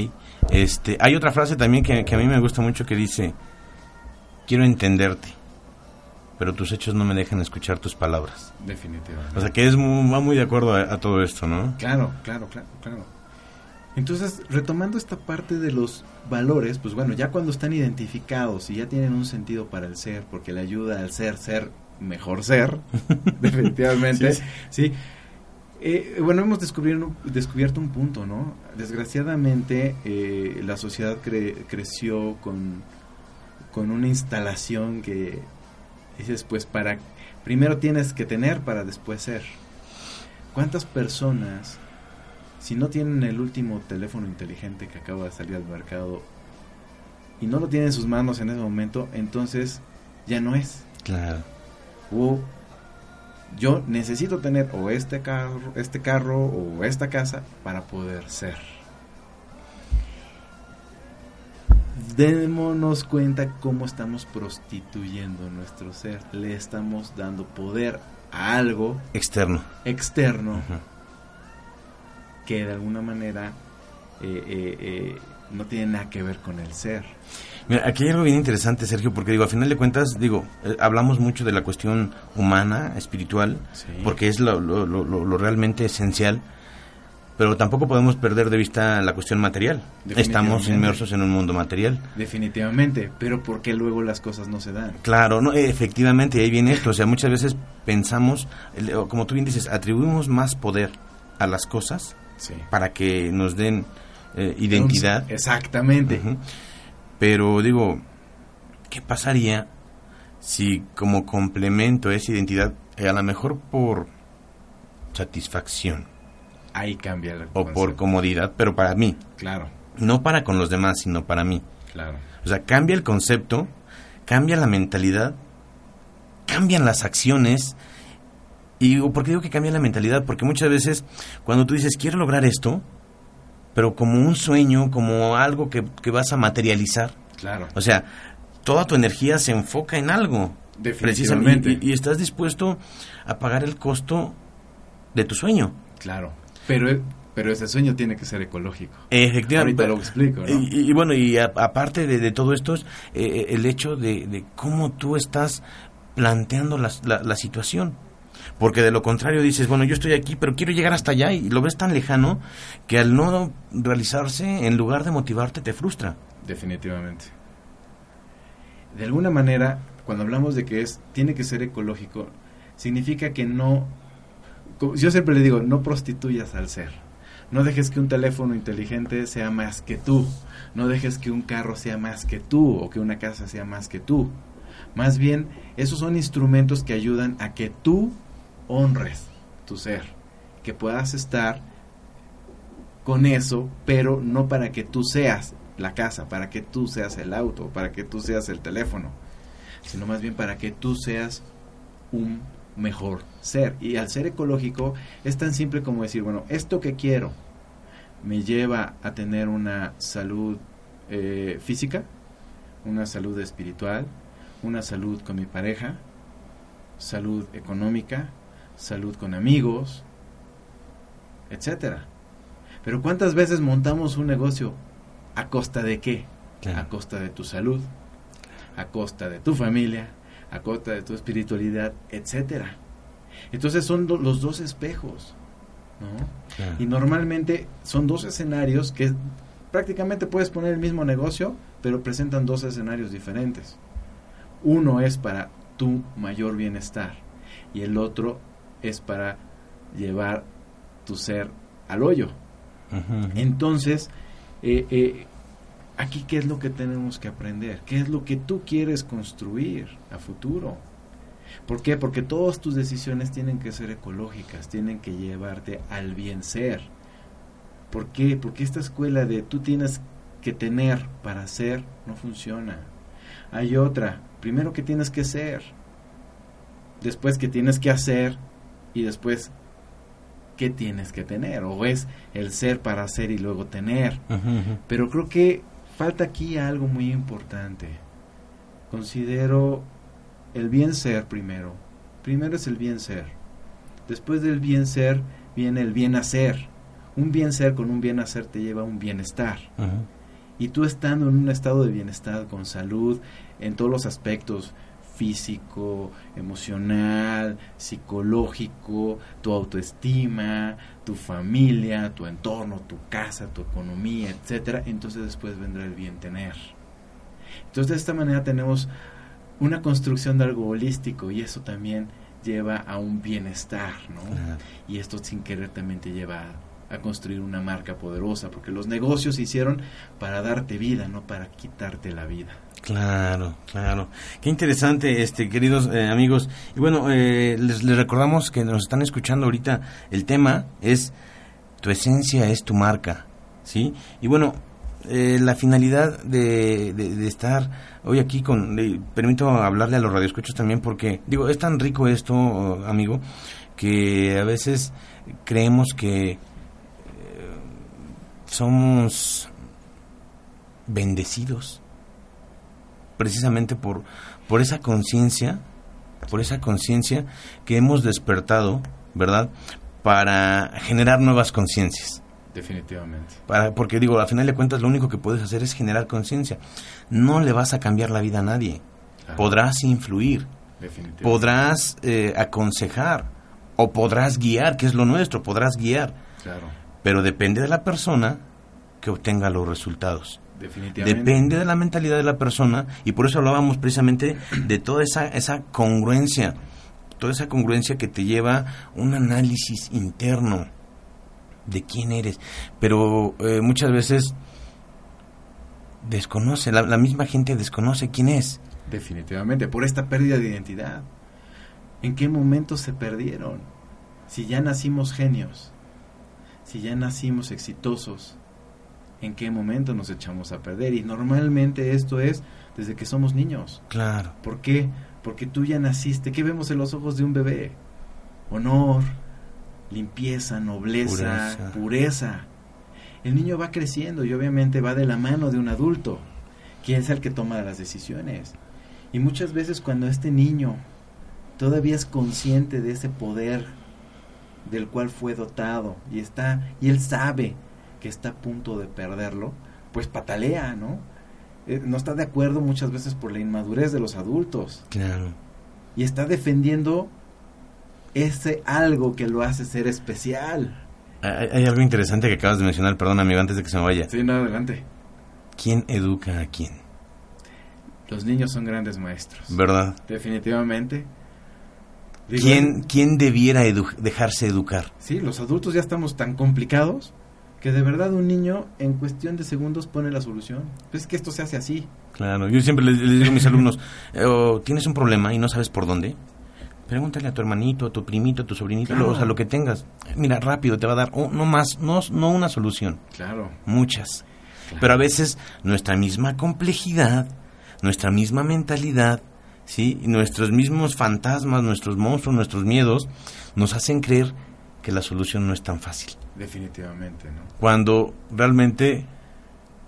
Este, hay otra frase también que, que a mí me gusta mucho que dice, quiero entenderte, pero tus hechos no me dejan escuchar tus palabras. Definitivamente. O sea que es muy, va muy de acuerdo a, a todo esto, ¿no? Claro, claro, claro, claro. Entonces, retomando esta parte de los valores, pues bueno, ya cuando están identificados y ya tienen un sentido para el ser, porque le ayuda al ser ser mejor ser, definitivamente, Sí, sí. Eh, bueno, hemos descubierto, descubierto un punto, ¿no? Desgraciadamente, eh, la sociedad cre- creció con, con una instalación que dices, pues para, primero tienes que tener para después ser. ¿Cuántas personas, si no tienen el último teléfono inteligente que acaba de salir al mercado y no lo tienen en sus manos en ese momento, entonces ya no es? Claro. O yo necesito tener o este carro, este carro o esta casa para poder ser. Démonos cuenta cómo estamos prostituyendo nuestro ser. Le estamos dando poder a algo Externo. externo. Que de alguna manera eh, eh, eh, no tiene nada que ver con el ser. Mira, aquí hay algo bien interesante, Sergio, porque digo, a final de cuentas, digo, eh, hablamos mucho de la cuestión humana, espiritual, Sí. porque es lo, lo- lo- lo- realmente esencial, pero tampoco podemos perder de vista la cuestión material. Estamos inmersos en un mundo material. Definitivamente, pero ¿por qué luego las cosas no se dan? Claro, no, efectivamente, ahí viene esto. O sea, muchas veces pensamos, como tú bien dices, atribuimos más poder a las cosas Sí. para que nos den eh, identidad. Exactamente. Pero digo, ¿qué pasaría si como complemento a esa identidad, eh, a lo mejor por satisfacción. Ahí cambia el O por comodidad, pero para mí. Claro. No para con los demás, sino para mí. Claro. O sea, cambia el concepto, cambia la mentalidad, cambian las acciones. ¿Y por qué digo que cambia la mentalidad? Porque muchas veces cuando tú dices, quiero lograr esto, pero como un sueño, como algo que, que vas a materializar. Claro. O sea, toda tu energía se enfoca en algo. Definitivamente. Precisamente. Y, y estás dispuesto a pagar el costo de tu sueño. Claro. Pero, pero ese sueño tiene que ser ecológico. Efectivamente. Ahorita lo explico, ¿no? Y, y bueno, y aparte de, de todo esto, es eh, el hecho de, de cómo tú estás planteando la, la situación. Porque de lo contrario dices, bueno, yo estoy aquí, pero quiero llegar hasta allá y lo ves tan lejano que al no realizarse, en lugar de motivarte, te frustra. Definitivamente. De alguna manera, cuando hablamos de que es tiene que ser ecológico, significa que no yo siempre le digo, no prostituyas al ser. No dejes que un teléfono inteligente sea más que tú. No dejes que un carro sea más que tú o que una casa sea más que tú. Más bien, esos son instrumentos que ayudan a que tú honres tu ser, que puedas estar con eso, pero no para que tú seas la casa, para que tú seas el auto, para que tú seas el teléfono, sino más bien para que tú seas un mejor ser. Y al ser ecológico es tan simple como decir, bueno, esto que quiero me lleva a tener una salud eh, física, una salud espiritual, una salud con mi pareja, salud económica, salud con amigos, etcétera. Pero ¿cuántas veces montamos un negocio a costa de qué? Claro. A costa de tu salud, a costa de tu familia, a costa de tu espiritualidad, etcétera. Entonces son do- los dos espejos, ¿no? Claro. Y normalmente son dos escenarios que prácticamente puedes poner el mismo negocio, pero presentan dos escenarios diferentes. Uno es para tu mayor bienestar y el otro es para llevar tu ser al hoyo. Entonces, eh, eh, aquí qué es lo que tenemos que aprender, qué es lo que tú quieres construir a futuro. ¿Por qué? Porque todas tus decisiones tienen que ser ecológicas, tienen que llevarte al bien ser. ¿Por qué? Porque esta escuela de tú tienes que tener para ser no funciona. Hay otra, primero que tienes que ser, después que tienes que hacer y después qué tienes que tener. O es el ser para hacer y luego tener. Pero creo que falta aquí algo muy importante. Considero el bien ser primero. Primero es el bien ser. Después del bien ser viene el bien hacer. Un bien ser con un bien hacer te lleva a un bienestar. Y tú estando en un estado de bienestar, con salud, en todos los aspectos, físico, emocional, psicológico, tu autoestima, tu familia, tu entorno, tu casa, tu economía, etcétera, entonces después vendrá el bien tener. Entonces de esta manera tenemos una construcción de algo holístico y eso también lleva a un bienestar, ¿no? Claro. Y esto sin querer también te lleva a, construir una marca poderosa, porque los negocios se hicieron para darte vida, no para quitarte la vida. Claro, claro. Qué interesante, este, queridos eh, amigos. Y bueno, eh, les, recordamos que nos están escuchando ahorita. El tema es tu esencia es tu marca, ¿sí? Y bueno, eh, la finalidad de, de- de estar hoy aquí con, le permito hablarle a los radioescuchos también porque digo es tan rico esto, amigo, que a veces creemos que somos bendecidos precisamente por, por esa conciencia, por esa conciencia que hemos despertado, ¿verdad? Para generar nuevas conciencias. Definitivamente. Para, porque digo, a final de cuentas lo único que puedes hacer es generar conciencia. No le vas a cambiar la vida a nadie. Claro. Podrás influir, podrás eh, aconsejar o podrás guiar, que es lo nuestro, podrás guiar. Claro. Pero depende de la persona que obtenga los resultados. Definitivamente. Depende de la mentalidad de la persona y por eso hablábamos precisamente de toda esa, esa congruencia, toda esa congruencia que te lleva un análisis interno de quién eres. Pero eh, muchas veces desconoce, la, la misma gente desconoce quién es. Definitivamente, por esta pérdida de identidad. ¿En qué momento se perdieron? Si ya nacimos genios, si ya nacimos exitosos, ¿en qué momento nos echamos a perder? Y normalmente esto es desde que somos niños. Claro. ¿Por qué? Porque tú ya naciste. ¿Qué vemos en los ojos de un bebé? Honor, limpieza, nobleza, Pureza. pureza. El niño va creciendo y obviamente va de la mano de un adulto, quien es el que toma las decisiones. Y muchas veces cuando este niño todavía es consciente de ese poder del cual fue dotado y está y él sabe que está a punto de perderlo, pues patalea, ¿no? Eh, no está de acuerdo muchas veces por la inmadurez de los adultos Claro. y está defendiendo ese algo que lo hace ser especial. Hay, hay algo interesante que acabas de mencionar, perdón amigo, antes de que se me vaya. Sí, no, adelante. ¿Quién educa a quién? Los niños son grandes maestros. ¿Verdad? Definitivamente. Digo, ¿Quién, quién debiera edu- dejarse educar? Sí, los adultos ya estamos tan complicados que de verdad un niño en cuestión de segundos pone la solución. Pues es que esto se hace así. Claro, yo siempre les, les digo a mis alumnos, eh, tienes un problema y no sabes por dónde, pregúntale a tu hermanito, a tu primito, a tu sobrinito, Claro. lo- o sea, lo que tengas. Mira, rápido te va a dar, oh, no más, no, no una solución, Claro. muchas. Claro. Pero a veces nuestra misma complejidad, nuestra misma mentalidad, ¿sí? Y nuestros mismos fantasmas, nuestros monstruos, nuestros miedos, nos hacen creer que la solución no es tan fácil. Definitivamente, ¿no? Cuando realmente,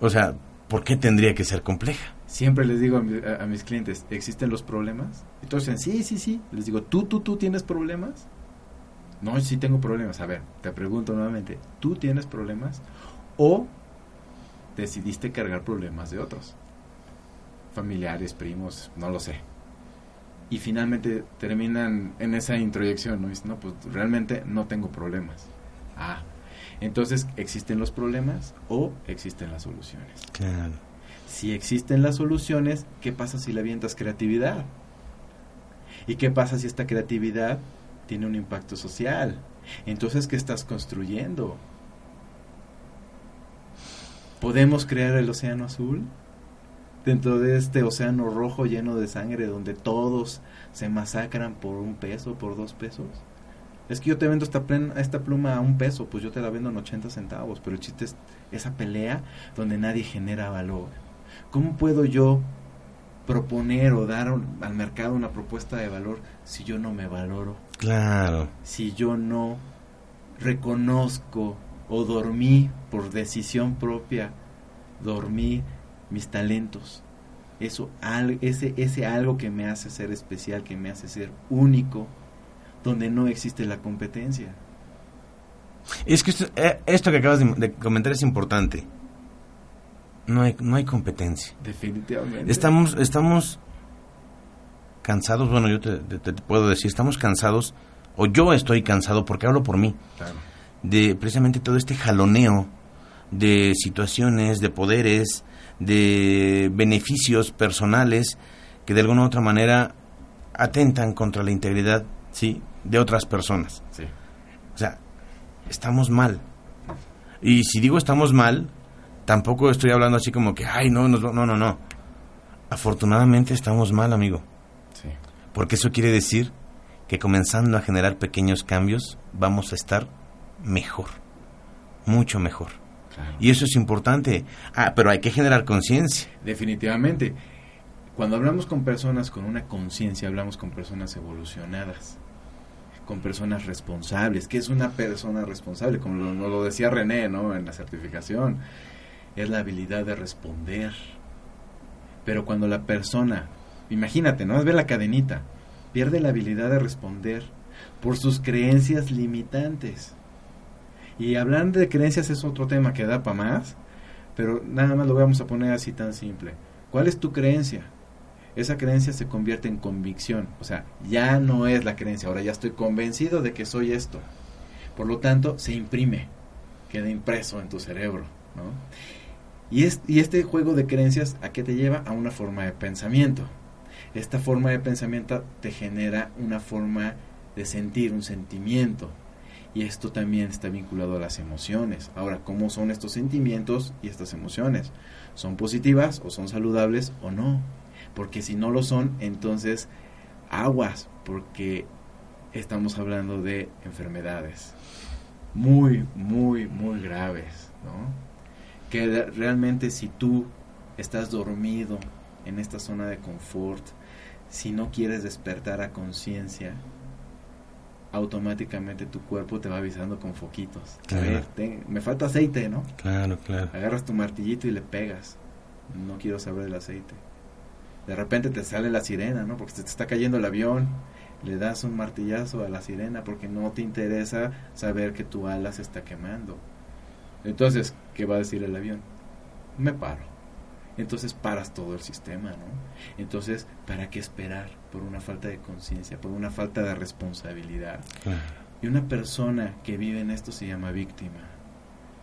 o sea, ¿por qué tendría que ser compleja? Siempre les digo a, mi- a- a mis clientes, ¿existen los problemas? Y todos dicen, sí, sí, sí. Les digo, ¿tú, tú, tú tienes problemas? No, sí tengo problemas. A ver, te pregunto nuevamente, ¿tú tienes problemas? ¿O decidiste cargar problemas de otros? Familiares, primos, no lo sé. Y finalmente terminan en esa introyección, ¿no? Dicen, no, pues realmente no tengo problemas. Ah, entonces, ¿existen los problemas o existen las soluciones? Claro. Si existen las soluciones, ¿qué pasa si le avientas creatividad? ¿Y qué pasa si esta creatividad tiene un impacto social? Entonces, ¿qué estás construyendo? ¿Podemos crear el océano azul? Dentro de este océano rojo lleno de sangre donde todos se masacran por un peso, por dos pesos. Es que yo te vendo esta, pluma a un peso, pues yo te la vendo en 80 centavos, pero el chiste es esa pelea donde nadie genera valor. ¿Cómo puedo yo proponer o dar al mercado una propuesta de valor si yo no me valoro? Claro. Si yo no reconozco o dormí por decisión propia, dormí mis talentos. Eso, al- ese, ese algo que me hace ser especial, que me hace ser único, donde no existe la competencia. Es que esto, eh, esto que acabas de, de comentar es importante. No hay, no hay competencia. Definitivamente. Estamos, estamos cansados, bueno, yo te, te- te puedo decir, estamos cansados, o yo estoy cansado, porque hablo por mí, Claro. de precisamente todo este jaloneo de situaciones, de poderes, de beneficios personales que de alguna u otra manera atentan contra la integridad, sí, de otras personas. Sí. O sea, estamos mal. Y si digo estamos mal, tampoco estoy hablando así como que, ay, no, nos va-". no, no, no. Afortunadamente estamos mal, amigo. Sí. Porque eso quiere decir que comenzando a generar pequeños cambios, vamos a estar mejor. Mucho mejor. Claro. Y eso es importante. Ah, pero hay que generar conciencia. Definitivamente. Cuando hablamos con personas con una conciencia, hablamos con personas evolucionadas, con personas responsables. ¿Qué es una persona responsable? Como lo, lo decía René, ¿no? En la certificación, es la habilidad de responder. Pero cuando la persona, imagínate, ¿no? Ve la cadenita, pierde la habilidad de responder por sus creencias limitantes. Y hablar de creencias es otro tema que da para más, pero nada más lo vamos a poner así tan simple. ¿Cuál es tu creencia? Esa creencia se convierte en convicción, o sea, ya no es la creencia, ahora ya estoy convencido de que soy esto. Por lo tanto, se imprime, queda impreso en tu cerebro, ¿no? Y, es, y este juego de creencias, ¿a qué te lleva? A una forma de pensamiento. Esta forma de pensamiento te genera una forma de sentir, un sentimiento. Y esto también está vinculado a las emociones. Ahora, ¿cómo son estos sentimientos y estas emociones? ¿Son positivas o son saludables o no? Porque si no lo son, entonces aguas, porque estamos hablando de enfermedades muy, muy, muy graves, ¿no? Que realmente si tú estás dormido en esta zona de confort, si no quieres despertar a conciencia, automáticamente tu cuerpo te va avisando con foquitos. A ver, me falta aceite, ¿no? Claro, claro. Agarras tu martillito y le pegas. No quiero saber del aceite. De repente te sale la sirena, ¿no? Porque te está cayendo el avión. Le das un martillazo a la sirena porque no te interesa saber que tu ala se está quemando. Entonces, ¿qué va a decir el avión? Me paro entonces paras todo el sistema, ¿no? Entonces, ¿para qué esperar por una falta de conciencia, por una falta de responsabilidad? Y una persona que vive en esto se llama víctima.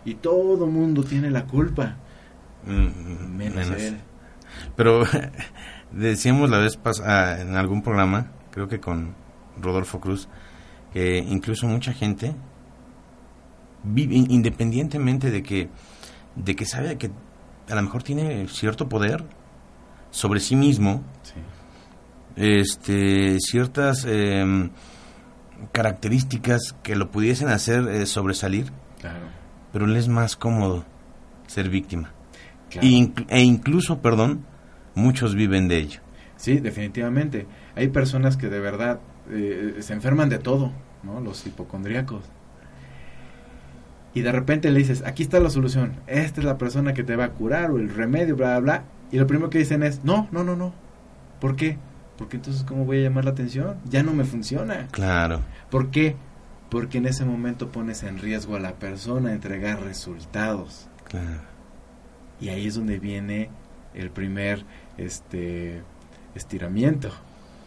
Y todo mundo tiene la culpa, mm, menos, él. Pero decíamos la vez pasada en algún programa, creo que con Rodolfo Cruz, que incluso mucha gente vive independientemente de que de que sabe que a lo mejor tiene cierto poder sobre sí mismo, este, ciertas em, características que lo pudiesen hacer eh, sobresalir, pero le es más cómodo ser víctima. e incluso, perdón, muchos viven de ello. Sí, definitivamente. Hay personas que de verdad eh, se enferman de todo, ¿no? Los hipocondríacos y de repente le dices, aquí está la solución, esta es la persona que te va a curar o el remedio, bla, bla, bla, y lo primero que dicen es, no, no, no, no. ¿Por qué? Porque entonces, ¿cómo voy a llamar la atención? Ya no me funciona. Claro. ¿Por qué? Porque en ese momento pones en riesgo a la persona a entregar resultados. Claro. Y ahí es donde viene el primer este estiramiento.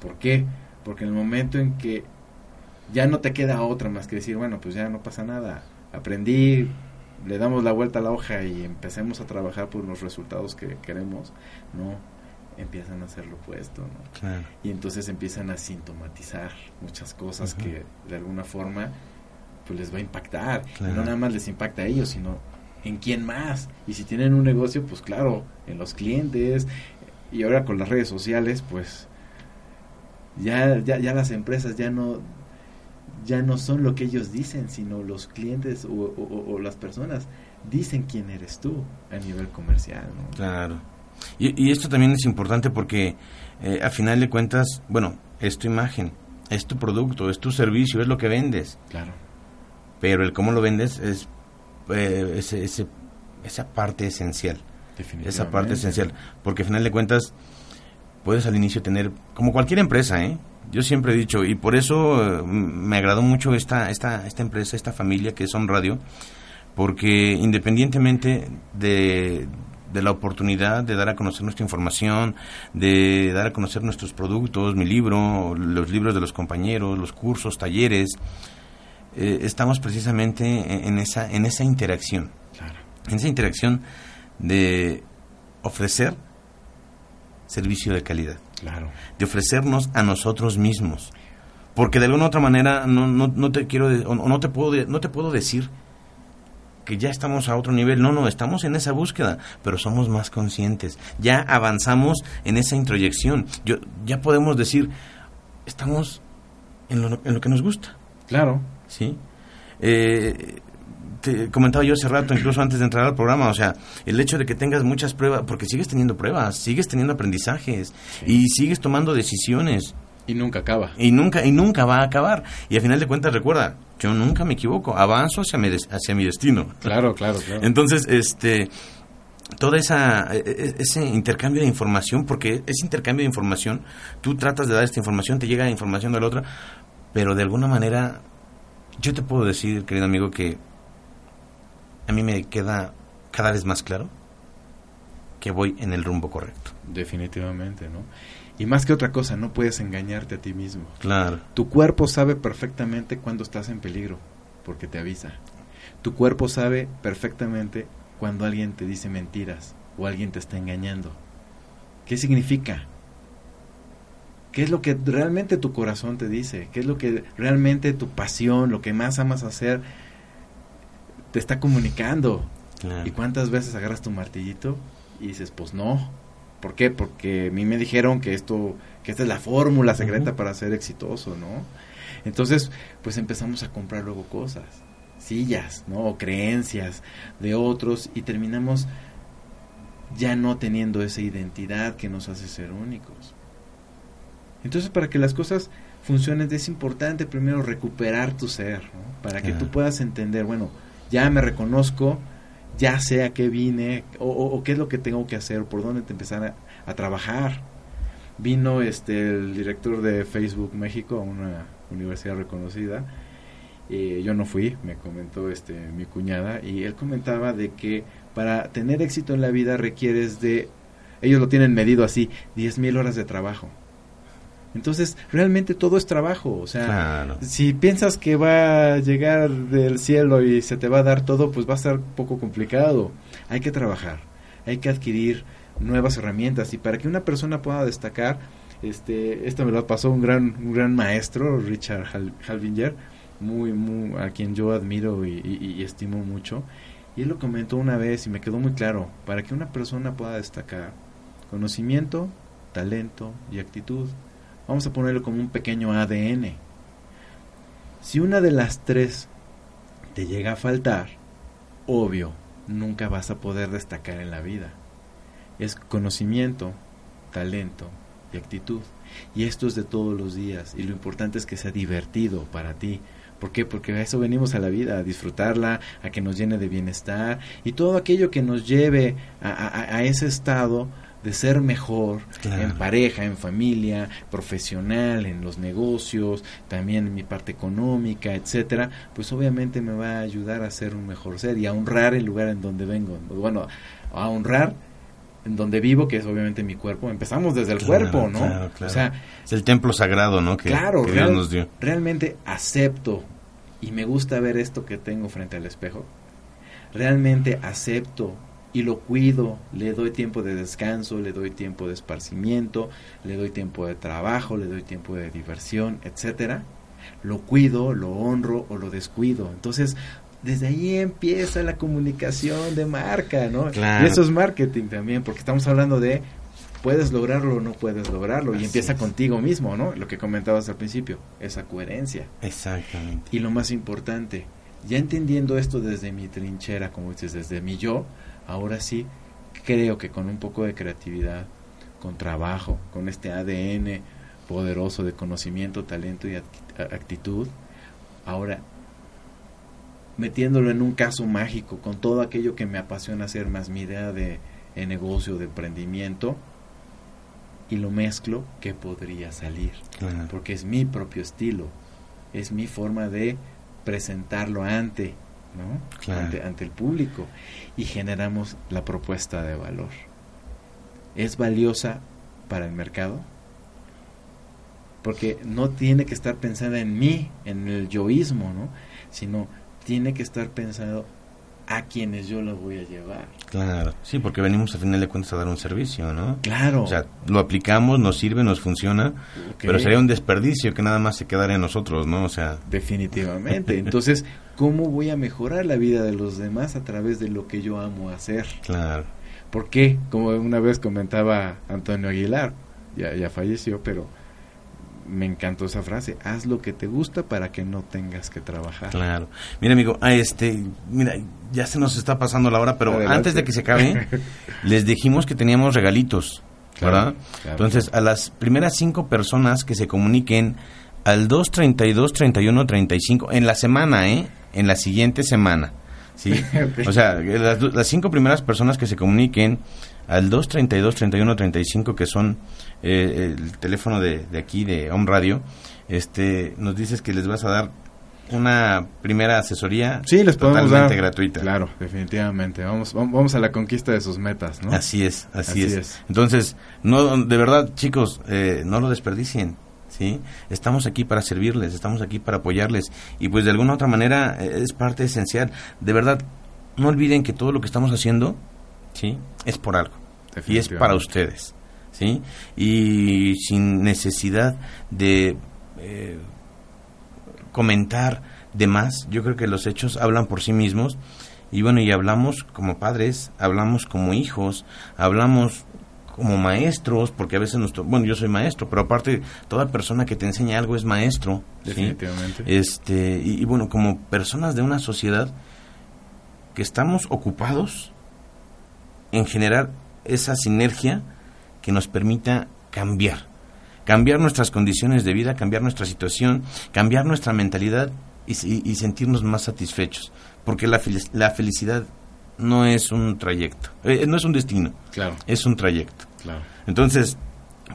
¿Por qué? Porque en el momento en que ya no te queda otra más que decir, bueno, pues ya no pasa nada aprendí, le damos la vuelta a la hoja y empecemos a trabajar por los resultados que queremos, no empiezan a hacer lo opuesto, ¿no? Y entonces empiezan a sintomatizar muchas cosas que de alguna forma pues les va a impactar. Y no nada más les impacta a ellos, sino en quién más. Y si tienen un negocio, pues claro, en los clientes. Y ahora con las redes sociales, pues ya, ya, ya las empresas ya no ya no son lo que ellos dicen, sino los clientes o, las personas dicen quién eres tú a nivel comercial. Claro. Y, esto también es importante porque eh, a final de cuentas, bueno, es tu imagen, es tu producto, es tu servicio, es lo que vendes. Claro. Pero el cómo lo vendes es eh, ese, esa parte esencial. Esa parte esencial. Porque a final de cuentas, puedes al inicio tener, como cualquier empresa, ¿eh? Yo siempre he dicho, y por eso eh, me agradó mucho esta, esta, esta empresa, esta familia que es On Radio, porque independientemente de, de la oportunidad de dar a conocer nuestra información, de dar a conocer nuestros productos, mi libro, los libros de los compañeros, los cursos, talleres, eh, estamos precisamente en esa, en esa interacción. En esa interacción de ofrecer servicio de calidad. Claro. De ofrecernos a nosotros mismos. Porque de alguna otra manera no, no, no te quiero o no te puedo no te puedo decir que ya estamos a otro nivel. No, no, estamos en esa búsqueda, pero somos más conscientes. Ya avanzamos en esa introyección. Yo, ya podemos decir, estamos en lo, en lo que nos gusta. Claro. ¿Sí? Eh, te comentaba yo hace rato, incluso antes de entrar al programa, o sea, el hecho de que tengas muchas pruebas, porque sigues teniendo pruebas, sigues teniendo aprendizajes y sigues tomando decisiones. Y nunca acaba. Y nunca, y nunca va a acabar. Y al final de cuentas, recuerda, yo nunca me equivoco, avanzo hacia mi, hacia mi destino. Claro, claro, claro. Entonces, este, toda esa e, e, ese intercambio de información porque ese intercambio de información tú tratas de dar esta información te llega la información de la otra pero de alguna manera yo te puedo decir querido amigo que a mí me queda cada vez más claro que voy en el rumbo correcto. Definitivamente, ¿no? Y más que otra cosa, no puedes engañarte a ti mismo. Claro. Tu cuerpo sabe perfectamente cuando estás en peligro, porque te avisa. Tu cuerpo sabe perfectamente cuando alguien te dice mentiras o alguien te está engañando. ¿Qué significa? ¿Qué es lo que realmente tu corazón te dice? ¿Qué es lo que realmente tu pasión, lo que más amas hacer, te está comunicando. ¿Y cuántas veces agarras tu martillito y dices, pues no, ¿Por qué? Porque a mí me dijeron que esto, que esta es la fórmula secreta para ser exitoso, ¿no? Entonces, pues empezamos a comprar luego cosas, sillas, ¿no? O creencias de otros y terminamos ya no teniendo esa identidad que nos hace ser únicos. Entonces, para que las cosas funcionen, es importante primero recuperar tu ser, ¿no? para que tú puedas entender, bueno, ya me reconozco, ya sé a qué vine, o, qué es lo que tengo que hacer, por dónde te empezar a, trabajar. Vino este el director de Facebook México a una universidad reconocida. Eh, yo no fui, me comentó este mi cuñada, y él comentaba de que para tener éxito en la vida requieres de, ellos lo tienen medido así, 10.000 horas de trabajo. Entonces, realmente todo es trabajo. O sea, si piensas que va a llegar del cielo y se te va a dar todo, pues va a ser poco complicado. Hay que trabajar, hay que adquirir nuevas herramientas. Y para que una persona pueda destacar, este, esto me lo pasó un gran, un gran maestro, Richard Halvinger, muy, muy, a quien yo admiro y estimo mucho. Y él lo comentó una vez y me quedó muy claro, para que una persona pueda destacar conocimiento, talento y actitud, vamos a ponerlo como un pequeño ADN. Si una de las tres te llega a faltar, obvio, nunca vas a poder destacar en la vida. Es conocimiento, talento y actitud. Y esto es de todos los días. Y lo importante es que sea divertido para ti, ¿Por qué? Porque a eso venimos a la vida, a disfrutarla, a que nos llene de bienestar y todo aquello que nos lleve a, ese estado de ser mejor en pareja, en familia, profesional, en los negocios, también en mi parte económica, etcétera, pues obviamente me va a ayudar a ser un mejor ser y a honrar el lugar en donde vengo. Bueno, a honrar en donde vivo, que es obviamente mi cuerpo. Empezamos desde el cuerpo, ¿no? O sea, es el templo sagrado, ¿no? Que, claro, Dios nos dio. Realmente acepto y me gusta ver esto que tengo frente al espejo. Realmente acepto y lo cuido, le doy tiempo de descanso, le doy tiempo de esparcimiento, le doy tiempo de trabajo, le doy tiempo de diversión, etcétera. Lo cuido, lo honro o lo descuido. Entonces, desde ahí empieza la comunicación de marca, ¿no? Y eso es marketing también, porque estamos hablando de puedes lograrlo o no puedes lograrlo y empieza contigo mismo, ¿no? Lo que comentabas al principio, esa coherencia. Exactamente. Y lo más importante, ya entendiendo esto desde mi trinchera, como dices, desde mi yo, ahora sí creo que con un poco de creatividad, con trabajo, con este ADN poderoso de conocimiento, talento y actitud, ahora metiéndolo en un caso mágico, con todo aquello que me apasiona hacer, más mi idea de, negocio, de emprendimiento, y lo mezclo, ¿qué podría salir? Porque es mi propio estilo, es mi forma de presentarlo ante, ¿no? Ante, ante el público y generamos la propuesta de valor. ¿Es valiosa para el mercado? Porque no tiene que estar pensada en mí, en el yoísmo, ¿no? Sino tiene que estar pensado a quienes yo lo voy a llevar. Claro, sí, porque venimos a final de cuentas a dar un servicio, ¿no? Claro. O sea, lo aplicamos, nos sirve, nos funciona, pero sería un desperdicio que nada más se quedara en nosotros, ¿no? O sea... Definitivamente. Entonces, ¿cómo voy a mejorar la vida de los demás a través de lo que yo amo hacer? Claro. ¿Por qué? Como una vez comentaba Antonio Aguilar, ya, ya falleció, pero me encantó esa frase, haz lo que te gusta para que no tengas que trabajar. Claro. Mira, amigo, ah, este, mira, ya se nos está pasando la hora, pero antes de que se acabe, les dijimos que teníamos regalitos, ¿verdad? Entonces, a las primeras cinco personas que se comuniquen al 232 31 35 en la semana, ¿eh? En la siguiente semana. ¿Sí? O sea, las, las cinco primeras personas que se comuniquen al 232 31 35 que son eh, el teléfono de, aquí de Home Radio, este, nos dices que les vas a dar una primera asesoría sí, les totalmente gratuita. Claro, definitivamente. Vamos, vamos a la conquista de sus metas, ¿no? Así es, así, es. Entonces, no, de verdad, chicos, eh, no lo desperdicien. ¿Sí? Estamos aquí para servirles, estamos aquí para apoyarles y pues de alguna otra manera eh, es parte esencial. De verdad, no olviden que todo lo que estamos haciendo, ¿sí? Es por algo y es para ustedes. ¿sí? Y sin necesidad de eh, comentar de más, yo creo que los hechos hablan por sí mismos. Y bueno, y hablamos como padres, hablamos como hijos, hablamos como maestros, porque a veces, nuestro, bueno, yo soy maestro, pero aparte, toda persona que te enseña algo es maestro. ¿sí? Definitivamente. Este, y, y bueno, como personas de una sociedad que estamos ocupados en generar esa sinergia que nos permita cambiar. Cambiar nuestras condiciones de vida, cambiar nuestra situación, cambiar nuestra mentalidad y, y- y sentirnos más satisfechos. Porque la, la felicidad no es un trayecto, eh, no es un destino, Claro, es un trayecto. Entonces,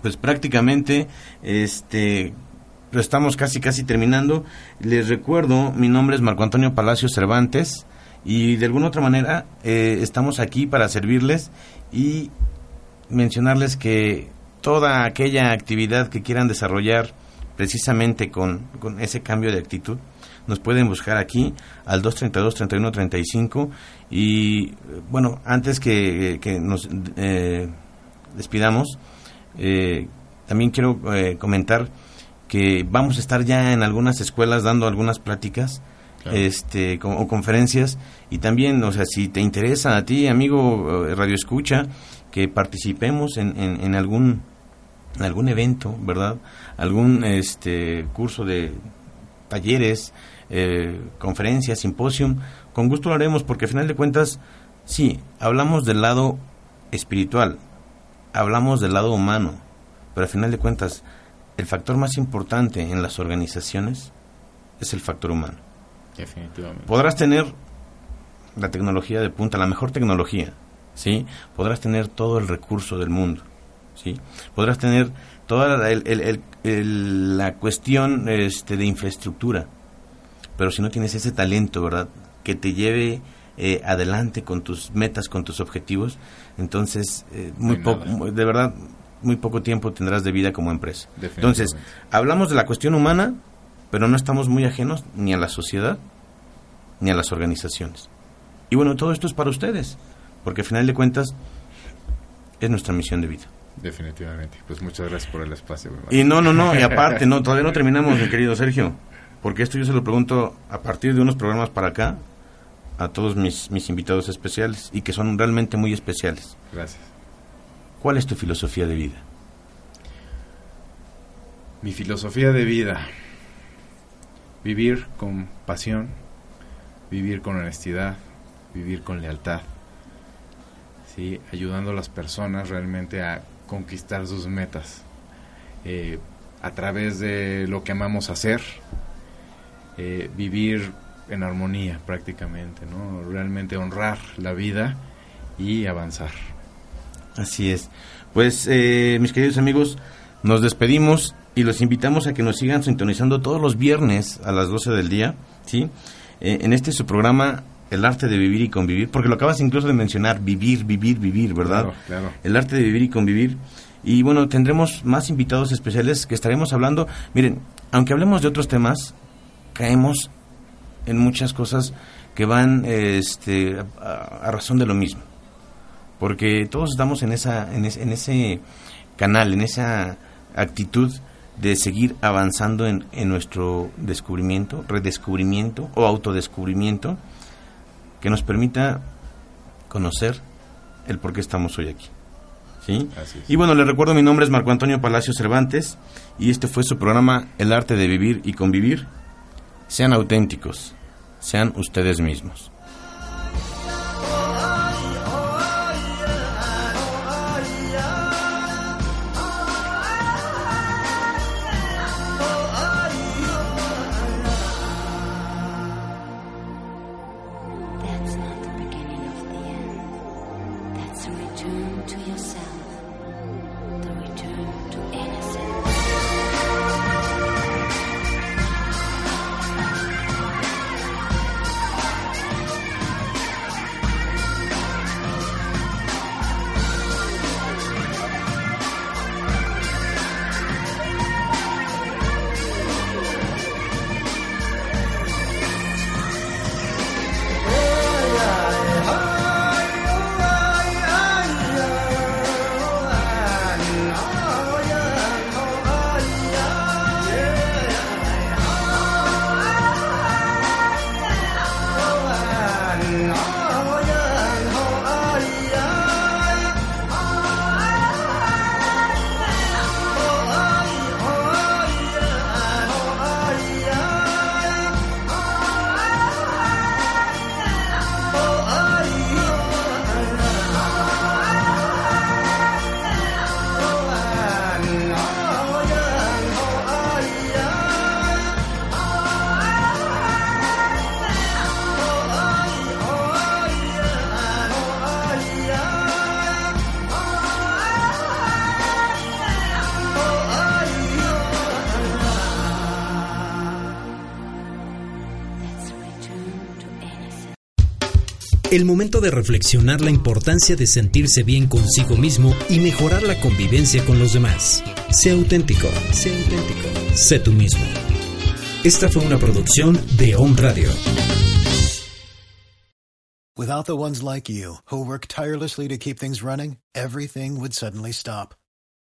pues prácticamente, este, estamos casi casi terminando. Les recuerdo, mi nombre es Marco Antonio Palacio Cervantes y de alguna otra manera eh, estamos aquí para servirles y mencionarles que toda aquella actividad que quieran desarrollar precisamente con, con ese cambio de actitud, nos pueden buscar aquí al 232-3135 y bueno, antes que, que nos eh, despidamos, eh, también quiero eh, comentar que vamos a estar ya en algunas escuelas dando algunas pláticas Claro. este o conferencias. Y también o sea si te interesa a ti amigo eh, radio escucha que participemos en, en, en algún en algún evento verdad algún este curso de talleres eh, conferencias simposium con gusto lo haremos porque al final de cuentas sí hablamos del lado espiritual hablamos del lado humano pero al final de cuentas el factor más importante en las organizaciones es el factor humano Definitivamente. podrás tener la tecnología de punta, la mejor tecnología, ¿sí? Podrás tener todo el recurso del mundo, ¿sí? Podrás tener toda la, el- el- el- el- la cuestión este, de infraestructura, pero si no tienes ese talento, ¿verdad? Que te lleve eh, adelante con tus metas, con tus objetivos, entonces eh, muy poco, nada. de verdad, muy poco tiempo tendrás de vida como empresa. Entonces, hablamos de la cuestión humana, pero no estamos muy ajenos ni a la sociedad ni a las organizaciones. Y bueno, todo esto es para ustedes, porque al final de cuentas es nuestra misión de vida. Definitivamente. Pues muchas gracias por el espacio. Y no, no, no, y aparte, no, todavía no terminamos, mi querido Sergio, porque esto yo se lo pregunto a partir de unos programas para acá a todos mis, mis invitados especiales y que son realmente muy especiales. Gracias. ¿Cuál es tu filosofía de vida? Mi filosofía de vida. Vivir con pasión, vivir con honestidad, vivir con lealtad. ¿sí? Ayudando a las personas realmente a conquistar sus metas. eh, a través de lo que amamos hacer. eh, vivir en armonía prácticamente, ¿no? Realmente honrar la vida y avanzar. Así es. Pues, eh, mis queridos amigos, nos despedimos y los invitamos a que nos sigan sintonizando todos los viernes a las 12 del día, ¿sí? Eh, en este su programa, El arte de vivir y convivir, porque lo acabas incluso de mencionar, vivir, vivir, vivir, ¿verdad? Claro, claro. El arte de vivir y convivir. Y bueno, tendremos más invitados especiales que estaremos hablando. Miren, aunque hablemos de otros temas, caemos en muchas cosas que van este, a, a razón de lo mismo. Porque todos estamos en esa en, es- en ese canal en esa actitud de seguir avanzando en, en nuestro descubrimiento redescubrimiento o autodescubrimiento que nos permita conocer el por qué estamos hoy aquí ¿sí? Y bueno les recuerdo mi nombre es Marco Antonio Palacio Cervantes y este fue su programa El arte de vivir y convivir sean auténticos sean ustedes mismos El momento de reflexionar la importancia de sentirse bien consigo mismo y mejorar la convivencia con los demás. Sé auténtico, sé auténtico, sé tú mismo. Esta fue una producción de Home Radio. Without the ones like you, who work tirelessly to keep things running, everything would suddenly stop.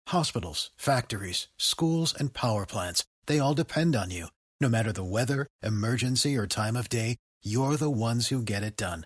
Hospitals, factories, schools, and power plants, they all depend on you. No matter the weather, emergency, or time of day, you're the ones who get it done.